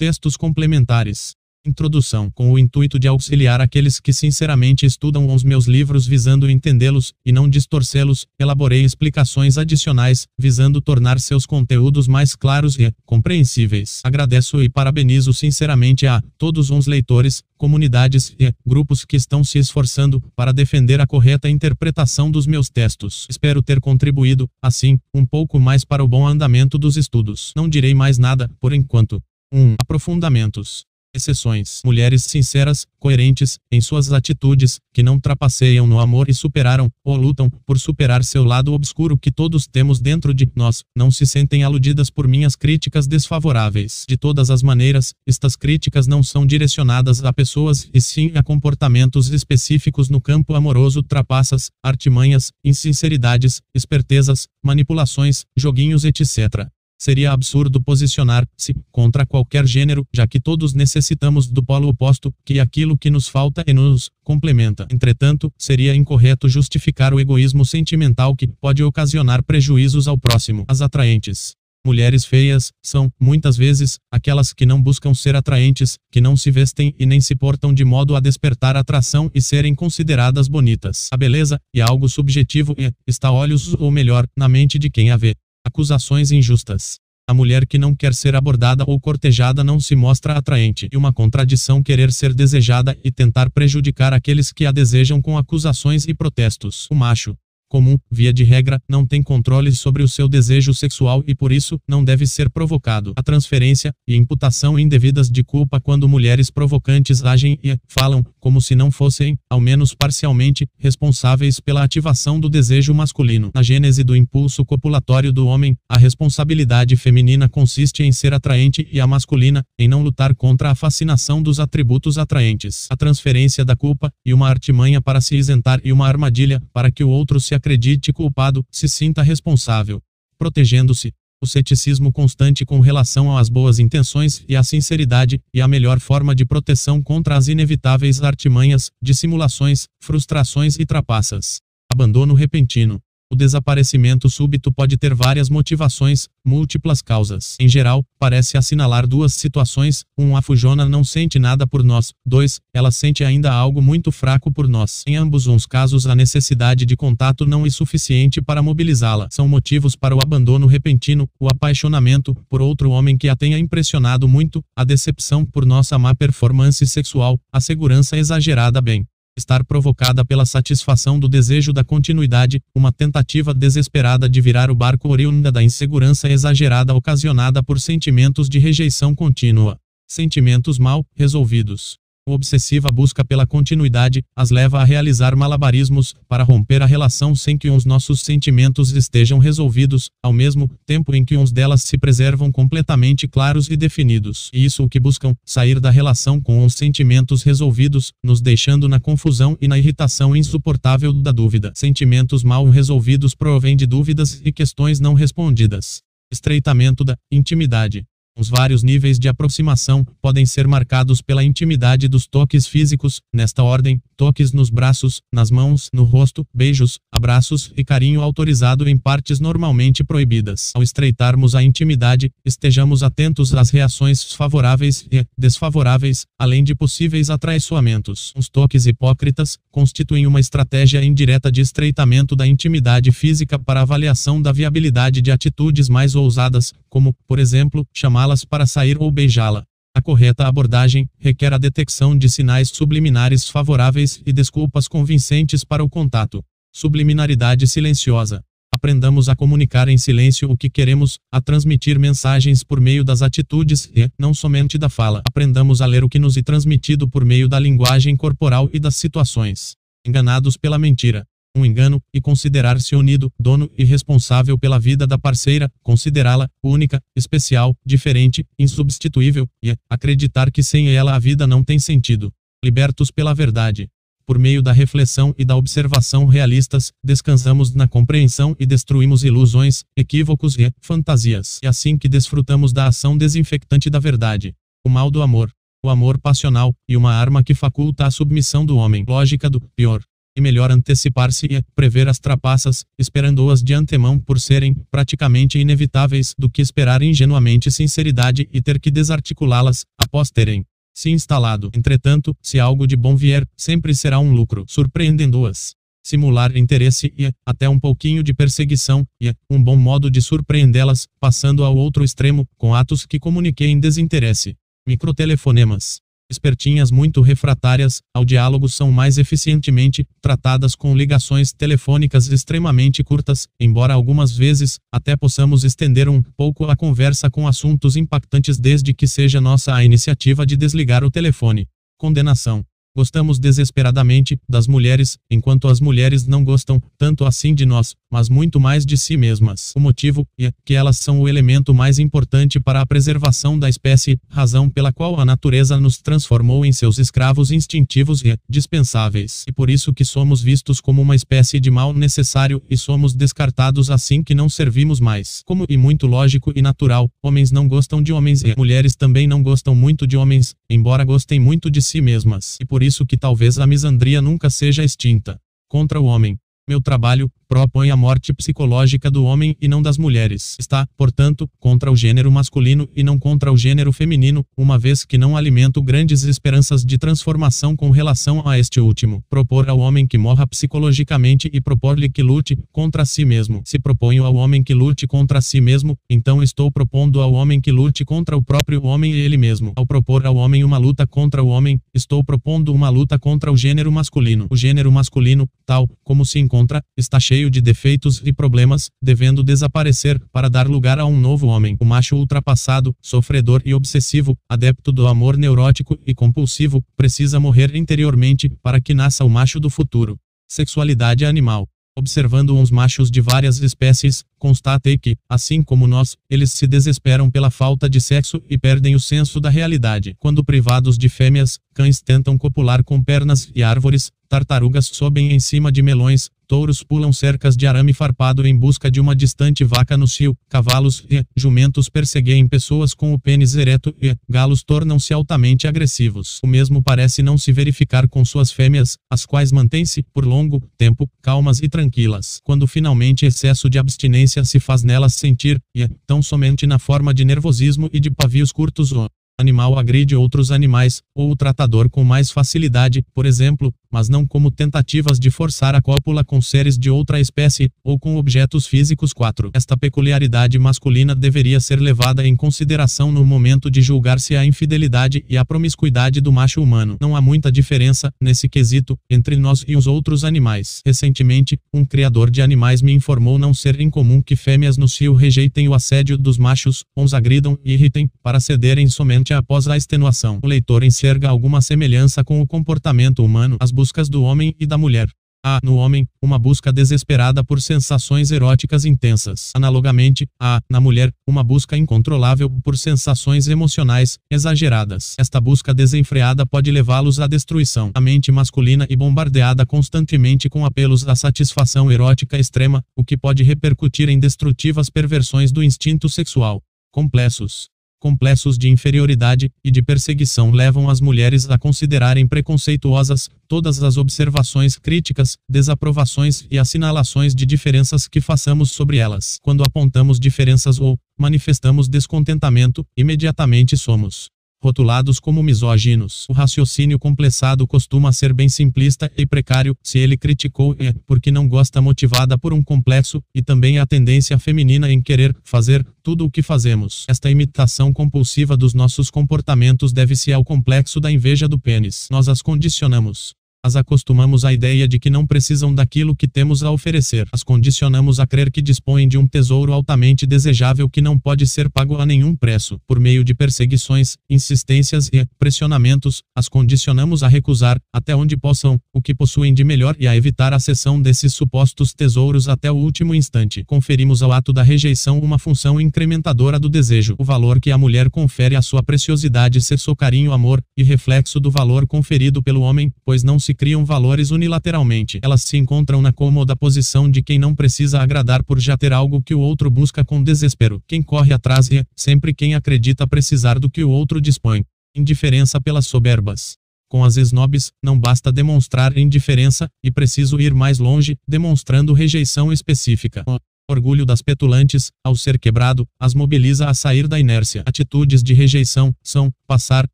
Textos complementares. Introdução, com o intuito de auxiliar aqueles que sinceramente estudam os meus livros visando entendê-los, e não distorcê-los, elaborei explicações adicionais, visando tornar seus conteúdos mais claros e compreensíveis. Agradeço e parabenizo sinceramente a todos os leitores, comunidades e grupos que estão se esforçando para defender a correta interpretação dos meus textos. Espero ter contribuído, assim, um pouco mais para o bom andamento dos estudos. Não direi mais nada, por enquanto. 1. Um, aprofundamentos exceções. Mulheres sinceras, coerentes, em suas atitudes, que não trapaceiam no amor e superaram, ou lutam, por superar seu lado obscuro que todos temos dentro de nós, não se sentem aludidas por minhas críticas desfavoráveis. De todas as maneiras, estas críticas não são direcionadas a pessoas, e sim a comportamentos específicos no campo amoroso, trapaças, artimanhas, insinceridades, espertezas, manipulações, joguinhos etc. Seria absurdo posicionar-se contra qualquer gênero, já que todos necessitamos do polo oposto, que é aquilo que nos falta e nos complementa. Entretanto, seria incorreto justificar o egoísmo sentimental que pode ocasionar prejuízos ao próximo. As atraentes mulheres feias são, muitas vezes, aquelas que não buscam ser atraentes, que não se vestem e nem se portam de modo a despertar atração e serem consideradas bonitas. A beleza é algo subjetivo e está olhos ou melhor, na mente de quem a vê. Acusações injustas. A mulher que não quer ser abordada ou cortejada não se mostra atraente, e uma contradição querer ser desejada e tentar prejudicar aqueles que a desejam com acusações e protestos. O macho, comum, via de regra, não tem controle sobre o seu desejo sexual e por isso não deve ser provocado. A transferência e imputação indevidas de culpa quando mulheres provocantes agem e falam como se não fossem, ao menos parcialmente, responsáveis pela ativação do desejo masculino. Na gênese do impulso copulatório do homem, a responsabilidade feminina consiste em ser atraente e a masculina em não lutar contra a fascinação dos atributos atraentes. A transferência da culpa e uma artimanha para se isentar e uma armadilha para que o outro se acredite culpado, se sinta responsável. Protegendo-se. O ceticismo constante com relação às boas intenções e à sinceridade, e a melhor forma de proteção contra as inevitáveis artimanhas, dissimulações, frustrações e trapaças. Abandono repentino. O desaparecimento súbito pode ter várias motivações, múltiplas causas. Em geral, parece assinalar duas situações: 1. Um, a fujona não sente nada por nós. 2. Ela sente ainda algo muito fraco por nós. Em ambos os casos, a necessidade de contato não é suficiente para mobilizá-la. São motivos para o abandono repentino, o apaixonamento por outro homem que a tenha impressionado muito, a decepção por nossa má performance sexual, a segurança exagerada bem estar provocada pela satisfação do desejo da continuidade, uma tentativa desesperada de virar o barco oriunda da insegurança exagerada ocasionada por sentimentos de rejeição contínua. Sentimentos mal resolvidos obsessiva busca pela continuidade as leva a realizar malabarismos para romper a relação sem que os nossos sentimentos estejam resolvidos, ao mesmo tempo em que uns delas se preservam completamente claros e definidos. E isso o que buscam, sair da relação com os sentimentos resolvidos, nos deixando na confusão e na irritação insuportável da dúvida. Sentimentos mal resolvidos provêm de dúvidas e questões não respondidas. Estreitamento da intimidade. Os vários níveis de aproximação podem ser marcados pela intimidade dos toques físicos, nesta ordem: toques nos braços, nas mãos, no rosto, beijos, abraços e carinho autorizado em partes normalmente proibidas. Ao estreitarmos a intimidade, estejamos atentos às reações favoráveis e desfavoráveis, além de possíveis atraiçoamentos. Os toques hipócritas constituem uma estratégia indireta de estreitamento da intimidade física para avaliação da viabilidade de atitudes mais ousadas, como, por exemplo, chamá-las para sair ou beijá-la. A correta abordagem requer a detecção de sinais subliminares favoráveis e desculpas convincentes para o contato. Subliminaridade silenciosa. Aprendamos a comunicar em silêncio o que queremos, a transmitir mensagens por meio das atitudes e, não somente da fala. Aprendamos a ler o que nos é transmitido por meio da linguagem corporal e das situações. Enganados pela mentira um engano, e considerar-se unido, dono e responsável pela vida da parceira, considerá-la única, especial, diferente, insubstituível, e acreditar que sem ela a vida não tem sentido. Libertos pela verdade. Por meio da reflexão e da observação realistas, descansamos na compreensão e destruímos ilusões, equívocos e fantasias. E assim que desfrutamos da ação desinfectante da verdade. O mal do amor. O amor passional, e uma arma que faculta a submissão do homem. Lógica do pior e melhor antecipar-se e prever as trapaças, esperando-as de antemão por serem praticamente inevitáveis, do que esperar ingenuamente sinceridade e ter que desarticulá-las após terem se instalado. Entretanto, se algo de bom vier, sempre será um lucro, surpreendendo-as. Simular interesse e, até um pouquinho de perseguição, e, um bom modo de surpreendê-las, passando ao outro extremo, com atos que comuniquem desinteresse. Microtelefonemas espertinhas muito refratárias ao diálogo são mais eficientemente tratadas com ligações telefônicas extremamente curtas, embora algumas vezes até possamos estender um pouco a conversa com assuntos impactantes desde que seja nossa a iniciativa de desligar o telefone. Condenação. Gostamos desesperadamente das mulheres, enquanto as mulheres não gostam tanto assim de nós, mas muito mais de si mesmas. O motivo é que elas são o elemento mais importante para a preservação da espécie, razão pela qual a natureza nos transformou em seus escravos instintivos e dispensáveis. E por isso que somos vistos como uma espécie de mal necessário e somos descartados assim que não servimos mais. Como e muito lógico e natural, homens não gostam de homens e mulheres também não gostam muito de homens, embora gostem muito de si mesmas. E por isso que talvez a misandria nunca seja extinta. Contra o homem. Meu trabalho, propõe a morte psicológica do homem e não das mulheres. Está, portanto, contra o gênero masculino e não contra o gênero feminino, uma vez que não alimento grandes esperanças de transformação com relação a este último. Propor ao homem que morra psicologicamente e propor-lhe que lute contra si mesmo. Se proponho ao homem que lute contra si mesmo, então estou propondo ao homem que lute contra o próprio homem e ele mesmo. Ao propor ao homem uma luta contra o homem, estou propondo uma luta contra o gênero masculino. O gênero masculino, tal como se encontra, está cheio cheio de defeitos e problemas, devendo desaparecer para dar lugar a um novo homem. O macho ultrapassado, sofredor e obsessivo, adepto do amor neurótico e compulsivo, precisa morrer interiormente para que nasça o macho do futuro. Sexualidade animal. Observando uns machos de várias espécies, constatei que, assim como nós, eles se desesperam pela falta de sexo e perdem o senso da realidade. Quando privados de fêmeas, cães tentam copular com pernas e árvores, tartarugas sobem em cima de melões, touros pulam cercas de arame farpado em busca de uma distante vaca no cio, cavalos e jumentos perseguem pessoas com o pênis ereto e galos tornam-se altamente agressivos. O mesmo parece não se verificar com suas fêmeas, as quais mantêm-se, por longo tempo, calmas e tranquilas. Quando finalmente excesso de abstinência se faz nelas sentir, e tão somente na forma de nervosismo e de pavios curtos ou animal agride outros animais, ou o tratador com mais facilidade, por exemplo, mas não como tentativas de forçar a cópula com seres de outra espécie, ou com objetos físicos 4. Esta peculiaridade masculina deveria ser levada em consideração no momento de julgar-se a infidelidade e a promiscuidade do macho humano. Não há muita diferença, nesse quesito, entre nós e os outros animais. Recentemente, um criador de animais me informou não ser incomum que fêmeas no cio rejeitem o assédio dos machos, os agridam e irritem, para cederem somente após a extenuação. O leitor enxerga alguma semelhança com o comportamento humano. As buscas do homem e da mulher. Há, no homem, uma busca desesperada por sensações eróticas intensas. Analogamente, há, na mulher, uma busca incontrolável por sensações emocionais exageradas. Esta busca desenfreada pode levá-los à destruição. A mente masculina e bombardeada constantemente com apelos à satisfação erótica extrema, o que pode repercutir em destrutivas perversões do instinto sexual. Complexos complexos de inferioridade e de perseguição levam as mulheres a considerarem preconceituosas todas as observações críticas, desaprovações e assinalações de diferenças que façamos sobre elas. Quando apontamos diferenças ou manifestamos descontentamento, imediatamente somos rotulados como misóginos. O raciocínio complexado costuma ser bem simplista e precário, se ele criticou é porque não gosta motivada por um complexo, e também a tendência feminina em querer fazer tudo o que fazemos. Esta imitação compulsiva dos nossos comportamentos deve-se ao complexo da inveja do pênis. Nós as condicionamos. As acostumamos à ideia de que não precisam daquilo que temos a oferecer. As condicionamos a crer que dispõem de um tesouro altamente desejável que não pode ser pago a nenhum preço. Por meio de perseguições, insistências e pressionamentos, as condicionamos a recusar, até onde possam, o que possuem de melhor e a evitar a cessão desses supostos tesouros até o último instante. Conferimos ao ato da rejeição uma função incrementadora do desejo. O valor que a mulher confere à sua preciosidade ser seu carinho amor, e reflexo do valor conferido pelo homem, pois não se se criam valores unilateralmente. Elas se encontram na cômoda posição de quem não precisa agradar por já ter algo que o outro busca com desespero. Quem corre atrás é, sempre quem acredita precisar do que o outro dispõe. Indiferença pelas soberbas. Com as snobs, não basta demonstrar indiferença, e preciso ir mais longe, demonstrando rejeição específica. Orgulho das petulantes, ao ser quebrado, as mobiliza a sair da inércia. Atitudes de rejeição são passar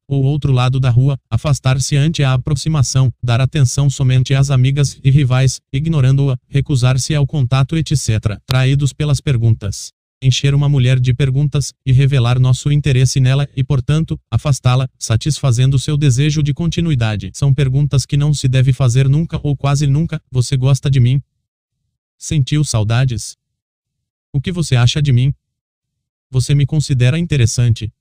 ou outro lado da rua, afastar-se ante a aproximação, dar atenção somente às amigas e rivais, ignorando-a, recusar-se ao contato, etc. Traídos pelas perguntas encher uma mulher de perguntas e revelar nosso interesse nela e, portanto, afastá-la, satisfazendo seu desejo de continuidade. São perguntas que não se deve fazer nunca ou quase nunca. Você gosta de mim? Sentiu saudades? O que você acha de mim? Você me considera interessante?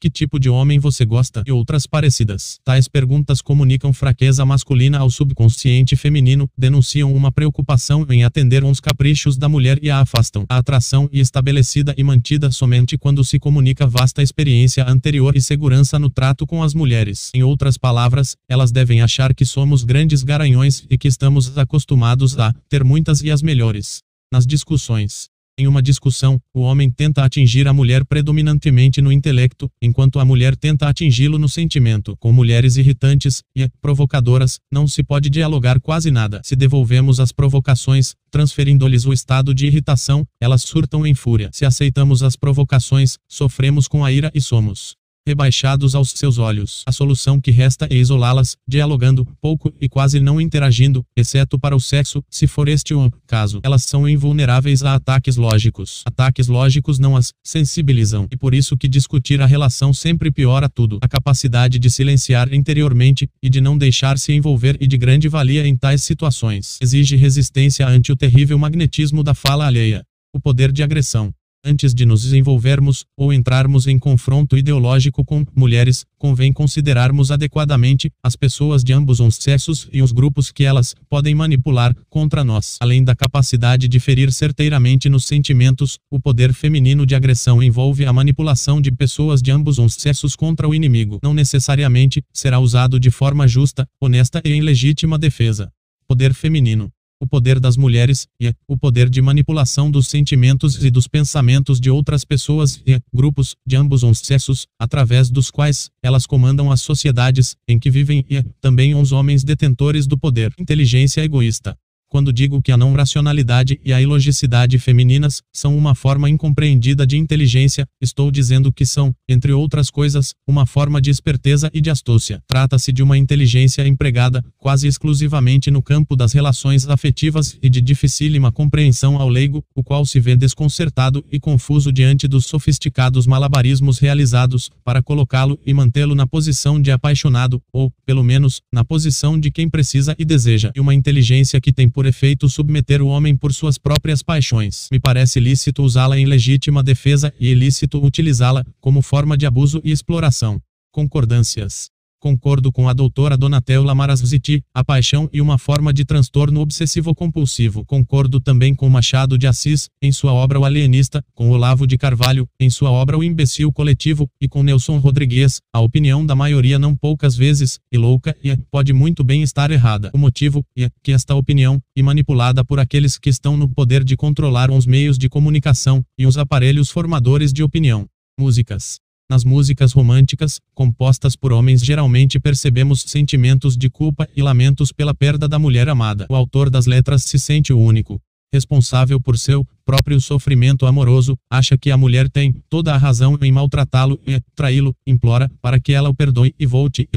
Que tipo de homem você gosta? E outras parecidas. Tais perguntas comunicam fraqueza masculina ao subconsciente feminino, denunciam uma preocupação em atender uns caprichos da mulher e a afastam. A atração é estabelecida e mantida somente quando se comunica vasta experiência anterior e segurança no trato com as mulheres. Em outras palavras, elas devem achar que somos grandes garanhões e que estamos acostumados a ter muitas e as melhores. Nas discussões, em uma discussão, o homem tenta atingir a mulher predominantemente no intelecto, enquanto a mulher tenta atingi-lo no sentimento. Com mulheres irritantes e provocadoras, não se pode dialogar quase nada. Se devolvemos as provocações, transferindo-lhes o estado de irritação, elas surtam em fúria. Se aceitamos as provocações, sofremos com a ira e somos rebaixados aos seus olhos. A solução que resta é isolá-las, dialogando pouco e quase não interagindo, exceto para o sexo, se for este o caso. Elas são invulneráveis a ataques lógicos. Ataques lógicos não as sensibilizam, e por isso que discutir a relação sempre piora tudo. A capacidade de silenciar interiormente e de não deixar-se envolver e de grande valia em tais situações exige resistência ante o terrível magnetismo da fala alheia. O poder de agressão Antes de nos desenvolvermos ou entrarmos em confronto ideológico com mulheres, convém considerarmos adequadamente as pessoas de ambos os sexos e os grupos que elas podem manipular contra nós. Além da capacidade de ferir certeiramente nos sentimentos, o poder feminino de agressão envolve a manipulação de pessoas de ambos os sexos contra o inimigo. Não necessariamente será usado de forma justa, honesta e em legítima defesa. Poder feminino o poder das mulheres, e o poder de manipulação dos sentimentos e dos pensamentos de outras pessoas e grupos de ambos os sexos, através dos quais elas comandam as sociedades em que vivem e também os homens detentores do poder. Inteligência egoísta. Quando digo que a não racionalidade e a ilogicidade femininas são uma forma incompreendida de inteligência, estou dizendo que são, entre outras coisas, uma forma de esperteza e de astúcia. Trata-se de uma inteligência empregada quase exclusivamente no campo das relações afetivas e de dificílima compreensão ao leigo, o qual se vê desconcertado e confuso diante dos sofisticados malabarismos realizados para colocá-lo e mantê-lo na posição de apaixonado, ou, pelo menos, na posição de quem precisa e deseja. E uma inteligência que tem por efeito submeter o homem por suas próprias paixões. Me parece lícito usá-la em legítima defesa e ilícito utilizá-la como forma de abuso e exploração. Concordâncias. Concordo com a doutora Donatella Marazviti, a paixão e uma forma de transtorno obsessivo-compulsivo. Concordo também com Machado de Assis, em sua obra O Alienista, com Olavo de Carvalho, em sua obra O Imbecil Coletivo, e com Nelson Rodrigues, a opinião da maioria não poucas vezes, e louca, e pode muito bem estar errada. O motivo, é que esta opinião, e manipulada por aqueles que estão no poder de controlar os meios de comunicação, e os aparelhos formadores de opinião. Músicas nas músicas românticas, compostas por homens, geralmente percebemos sentimentos de culpa e lamentos pela perda da mulher amada. O autor das letras se sente o único responsável por seu próprio sofrimento amoroso, acha que a mulher tem toda a razão em maltratá-lo e traí-lo, implora para que ela o perdoe e volte.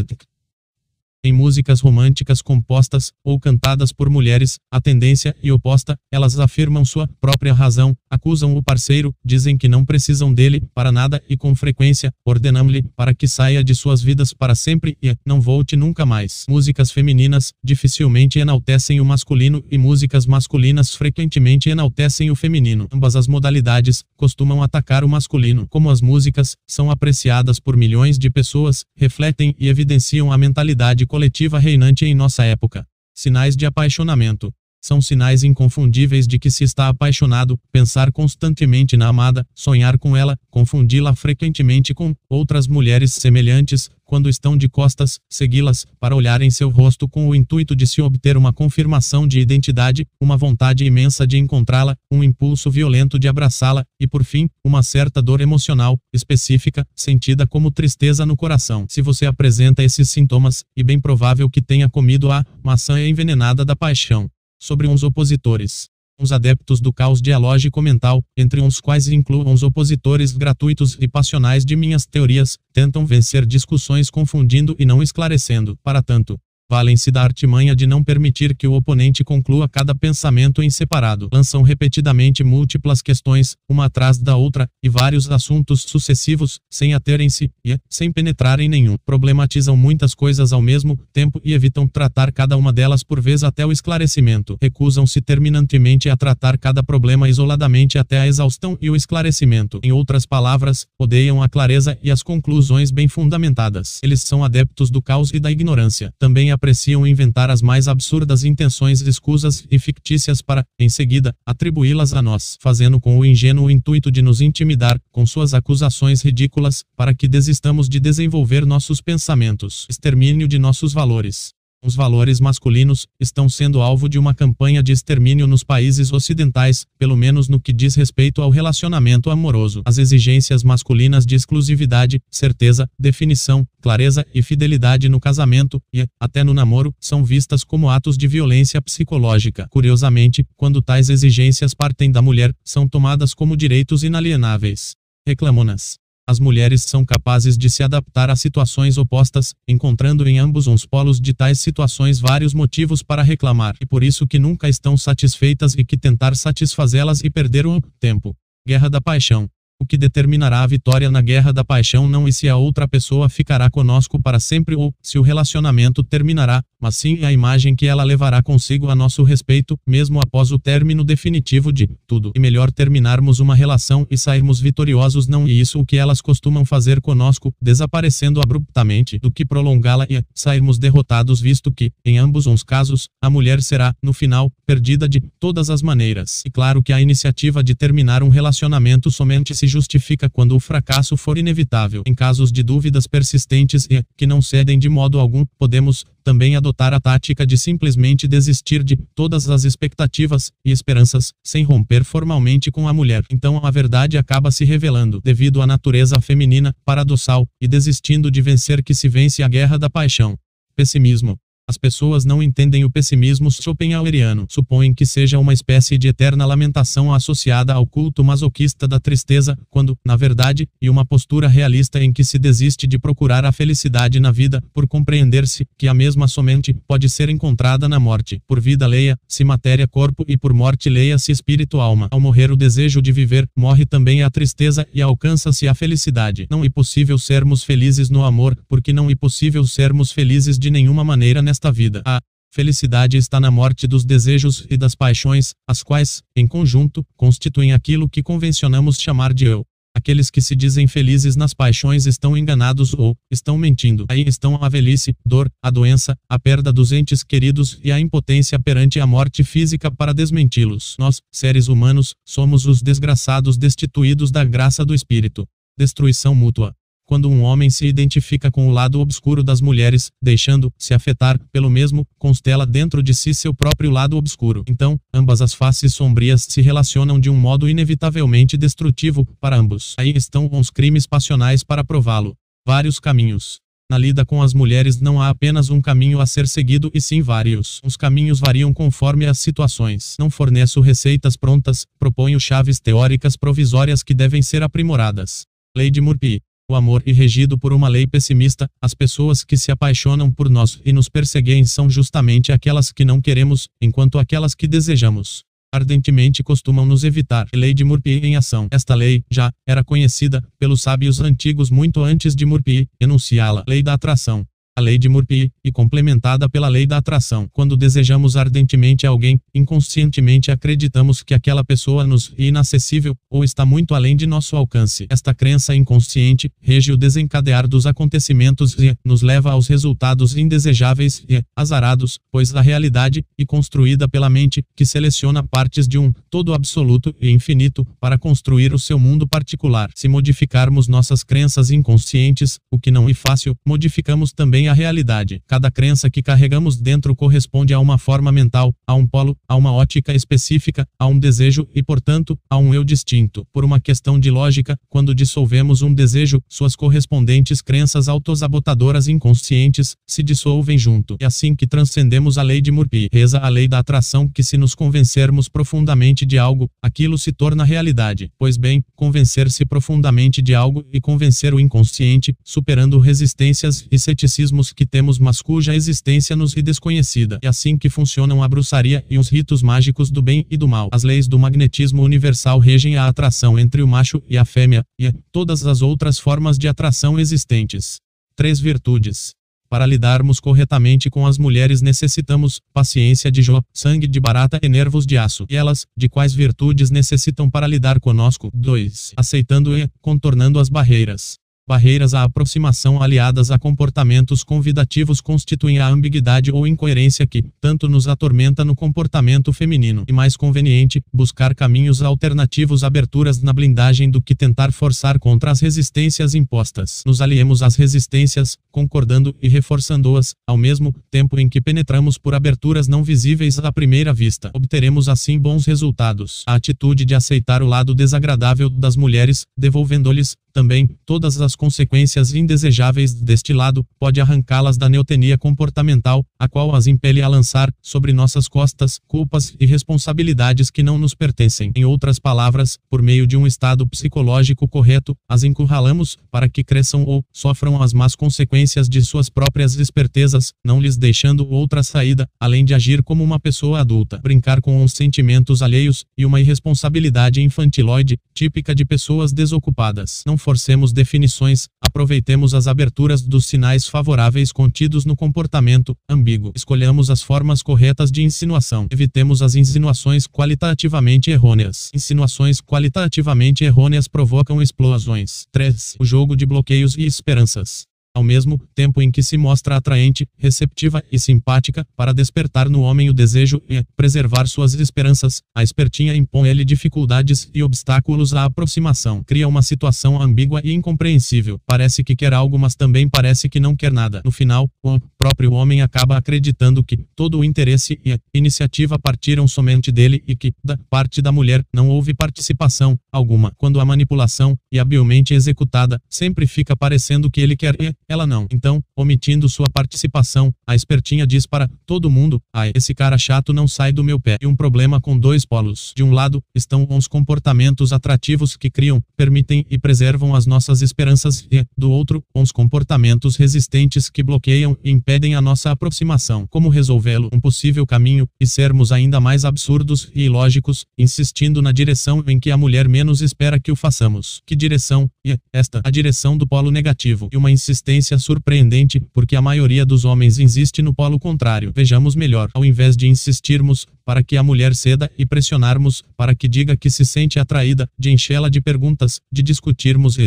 Em músicas românticas compostas ou cantadas por mulheres, a tendência é oposta, elas afirmam sua própria razão, acusam o parceiro, dizem que não precisam dele para nada e com frequência ordenam-lhe para que saia de suas vidas para sempre e não volte nunca mais. Músicas femininas dificilmente enaltecem o masculino e músicas masculinas frequentemente enaltecem o feminino. Ambas as modalidades costumam atacar o masculino. Como as músicas são apreciadas por milhões de pessoas, refletem e evidenciam a mentalidade coletiva reinante em nossa época. Sinais de apaixonamento. São sinais inconfundíveis de que se está apaixonado, pensar constantemente na amada, sonhar com ela, confundi-la frequentemente com outras mulheres semelhantes, quando estão de costas, segui-las, para olhar em seu rosto com o intuito de se obter uma confirmação de identidade, uma vontade imensa de encontrá-la, um impulso violento de abraçá-la, e por fim, uma certa dor emocional, específica, sentida como tristeza no coração. Se você apresenta esses sintomas, e bem provável que tenha comido a maçã envenenada da paixão sobre uns opositores. Os adeptos do caos dialógico mental, entre os quais incluam os opositores gratuitos e passionais de minhas teorias, tentam vencer discussões confundindo e não esclarecendo. Para tanto, valem-se da artimanha de não permitir que o oponente conclua cada pensamento em separado. Lançam repetidamente múltiplas questões, uma atrás da outra, e vários assuntos sucessivos, sem aterem-se, e, sem penetrar em nenhum. Problematizam muitas coisas ao mesmo tempo e evitam tratar cada uma delas por vez até o esclarecimento. Recusam-se terminantemente a tratar cada problema isoladamente até a exaustão e o esclarecimento. Em outras palavras, odeiam a clareza e as conclusões bem fundamentadas. Eles são adeptos do caos e da ignorância. Também apreciam inventar as mais absurdas intenções escusas e fictícias para, em seguida, atribuí-las a nós, fazendo com o ingênuo intuito de nos intimidar, com suas acusações ridículas, para que desistamos de desenvolver nossos pensamentos, extermínio de nossos valores. Os valores masculinos estão sendo alvo de uma campanha de extermínio nos países ocidentais, pelo menos no que diz respeito ao relacionamento amoroso. As exigências masculinas de exclusividade, certeza, definição, clareza e fidelidade no casamento e até no namoro são vistas como atos de violência psicológica. Curiosamente, quando tais exigências partem da mulher, são tomadas como direitos inalienáveis. Reclamonas. As mulheres são capazes de se adaptar a situações opostas, encontrando em ambos uns polos de tais situações vários motivos para reclamar, e por isso que nunca estão satisfeitas e que tentar satisfazê-las e perder o tempo. Guerra da Paixão o que determinará a vitória na guerra da paixão não é se a outra pessoa ficará conosco para sempre ou se o relacionamento terminará, mas sim a imagem que ela levará consigo a nosso respeito, mesmo após o término definitivo de tudo. E melhor terminarmos uma relação e sairmos vitoriosos não é isso o que elas costumam fazer conosco, desaparecendo abruptamente, do que prolongá-la e sairmos derrotados visto que, em ambos os casos, a mulher será, no final, perdida de todas as maneiras. E claro que a iniciativa de terminar um relacionamento somente se justifica quando o fracasso for inevitável. Em casos de dúvidas persistentes e que não cedem de modo algum, podemos também adotar a tática de simplesmente desistir de todas as expectativas e esperanças, sem romper formalmente com a mulher. Então a verdade acaba se revelando, devido à natureza feminina, paradoxal, e desistindo de vencer que se vence a guerra da paixão. Pessimismo. As pessoas não entendem o pessimismo schopenhaueriano, supõem que seja uma espécie de eterna lamentação associada ao culto masoquista da tristeza, quando, na verdade, e uma postura realista em que se desiste de procurar a felicidade na vida, por compreender-se que a mesma somente pode ser encontrada na morte. Por vida leia-se matéria corpo e por morte leia-se espírito alma. Ao morrer o desejo de viver, morre também a tristeza e alcança-se a felicidade. Não é possível sermos felizes no amor, porque não é possível sermos felizes de nenhuma maneira nesta vida. A felicidade está na morte dos desejos e das paixões, as quais, em conjunto, constituem aquilo que convencionamos chamar de eu. Aqueles que se dizem felizes nas paixões estão enganados ou estão mentindo. Aí estão a velhice, dor, a doença, a perda dos entes queridos e a impotência perante a morte física para desmenti-los. Nós, seres humanos, somos os desgraçados destituídos da graça do espírito. Destruição mútua quando um homem se identifica com o lado obscuro das mulheres, deixando-se afetar pelo mesmo, constela dentro de si seu próprio lado obscuro. Então, ambas as faces sombrias se relacionam de um modo inevitavelmente destrutivo para ambos. Aí estão os crimes passionais para prová-lo. Vários caminhos. Na lida com as mulheres não há apenas um caminho a ser seguido e sim vários. Os caminhos variam conforme as situações. Não forneço receitas prontas, proponho chaves teóricas provisórias que devem ser aprimoradas. Lei de Murphy o amor e regido por uma lei pessimista, as pessoas que se apaixonam por nós e nos perseguem são justamente aquelas que não queremos, enquanto aquelas que desejamos ardentemente costumam nos evitar. Lei de Murphy em ação. Esta lei, já, era conhecida, pelos sábios antigos muito antes de Murphy enunciá-la. Lei da atração. A lei de Murphy, e complementada pela lei da atração. Quando desejamos ardentemente alguém, inconscientemente acreditamos que aquela pessoa nos é inacessível ou está muito além de nosso alcance. Esta crença inconsciente rege o desencadear dos acontecimentos e nos leva aos resultados indesejáveis e azarados, pois a realidade é construída pela mente, que seleciona partes de um todo absoluto e infinito para construir o seu mundo particular. Se modificarmos nossas crenças inconscientes, o que não é fácil, modificamos também também a realidade. Cada crença que carregamos dentro corresponde a uma forma mental, a um polo, a uma ótica específica, a um desejo e, portanto, a um eu distinto. Por uma questão de lógica, quando dissolvemos um desejo, suas correspondentes crenças autossabotadoras inconscientes se dissolvem junto. É assim que transcendemos a lei de Murphy. Reza a lei da atração que se nos convencermos profundamente de algo, aquilo se torna realidade. Pois bem, convencer-se profundamente de algo e convencer o inconsciente, superando resistências e ceticismo que temos mas cuja existência nos é desconhecida. É assim que funcionam a bruxaria e os ritos mágicos do bem e do mal. As leis do magnetismo universal regem a atração entre o macho e a fêmea, e todas as outras formas de atração existentes. Três virtudes. Para lidarmos corretamente com as mulheres necessitamos paciência de Jó, sangue de barata e nervos de aço. E elas, de quais virtudes necessitam para lidar conosco? 2. Aceitando e contornando as barreiras. Barreiras à aproximação aliadas a comportamentos convidativos constituem a ambiguidade ou incoerência que, tanto nos atormenta no comportamento feminino. E mais conveniente, buscar caminhos alternativos aberturas na blindagem do que tentar forçar contra as resistências impostas. Nos aliemos às resistências, concordando e reforçando-as, ao mesmo tempo em que penetramos por aberturas não visíveis à primeira vista. Obteremos assim bons resultados. A atitude de aceitar o lado desagradável das mulheres, devolvendo-lhes, também, todas as consequências indesejáveis deste lado, pode arrancá-las da neotenia comportamental, a qual as impele a lançar, sobre nossas costas, culpas e responsabilidades que não nos pertencem. Em outras palavras, por meio de um estado psicológico correto, as encurralamos, para que cresçam ou sofram as más consequências de suas próprias espertezas, não lhes deixando outra saída, além de agir como uma pessoa adulta. Brincar com os sentimentos alheios, e uma irresponsabilidade infantiloide, típica de pessoas desocupadas. Não forcemos definições, aproveitemos as aberturas dos sinais favoráveis contidos no comportamento ambíguo. Escolhamos as formas corretas de insinuação. Evitemos as insinuações qualitativamente errôneas. Insinuações qualitativamente errôneas provocam explosões. 3. O jogo de bloqueios e esperanças ao mesmo tempo em que se mostra atraente, receptiva e simpática, para despertar no homem o desejo e preservar suas esperanças, a espertinha impõe-lhe dificuldades e obstáculos à aproximação. Cria uma situação ambígua e incompreensível. Parece que quer algo, mas também parece que não quer nada. No final, o próprio homem acaba acreditando que todo o interesse e iniciativa partiram somente dele e que, da parte da mulher, não houve participação alguma. Quando a manipulação, e habilmente executada, sempre fica parecendo que ele quer e ela não. Então, omitindo sua participação, a espertinha diz para todo mundo: ai, esse cara chato não sai do meu pé. E um problema com dois polos. De um lado, estão os comportamentos atrativos que criam, permitem e preservam as nossas esperanças, e, do outro, os comportamentos resistentes que bloqueiam e impedem a nossa aproximação. Como resolvê-lo? Um possível caminho, e sermos ainda mais absurdos e ilógicos, insistindo na direção em que a mulher menos espera que o façamos. Que direção? E esta, a direção do polo negativo. E uma insistência tendência surpreendente, porque a maioria dos homens insiste no polo contrário. Vejamos melhor, ao invés de insistirmos para que a mulher ceda e pressionarmos para que diga que se sente atraída, de enchê-la de perguntas, de discutirmos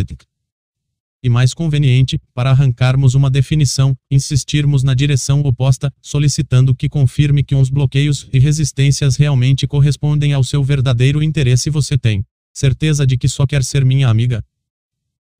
e mais conveniente, para arrancarmos uma definição, insistirmos na direção oposta, solicitando que confirme que uns bloqueios e resistências realmente correspondem ao seu verdadeiro interesse você tem. Certeza de que só quer ser minha amiga?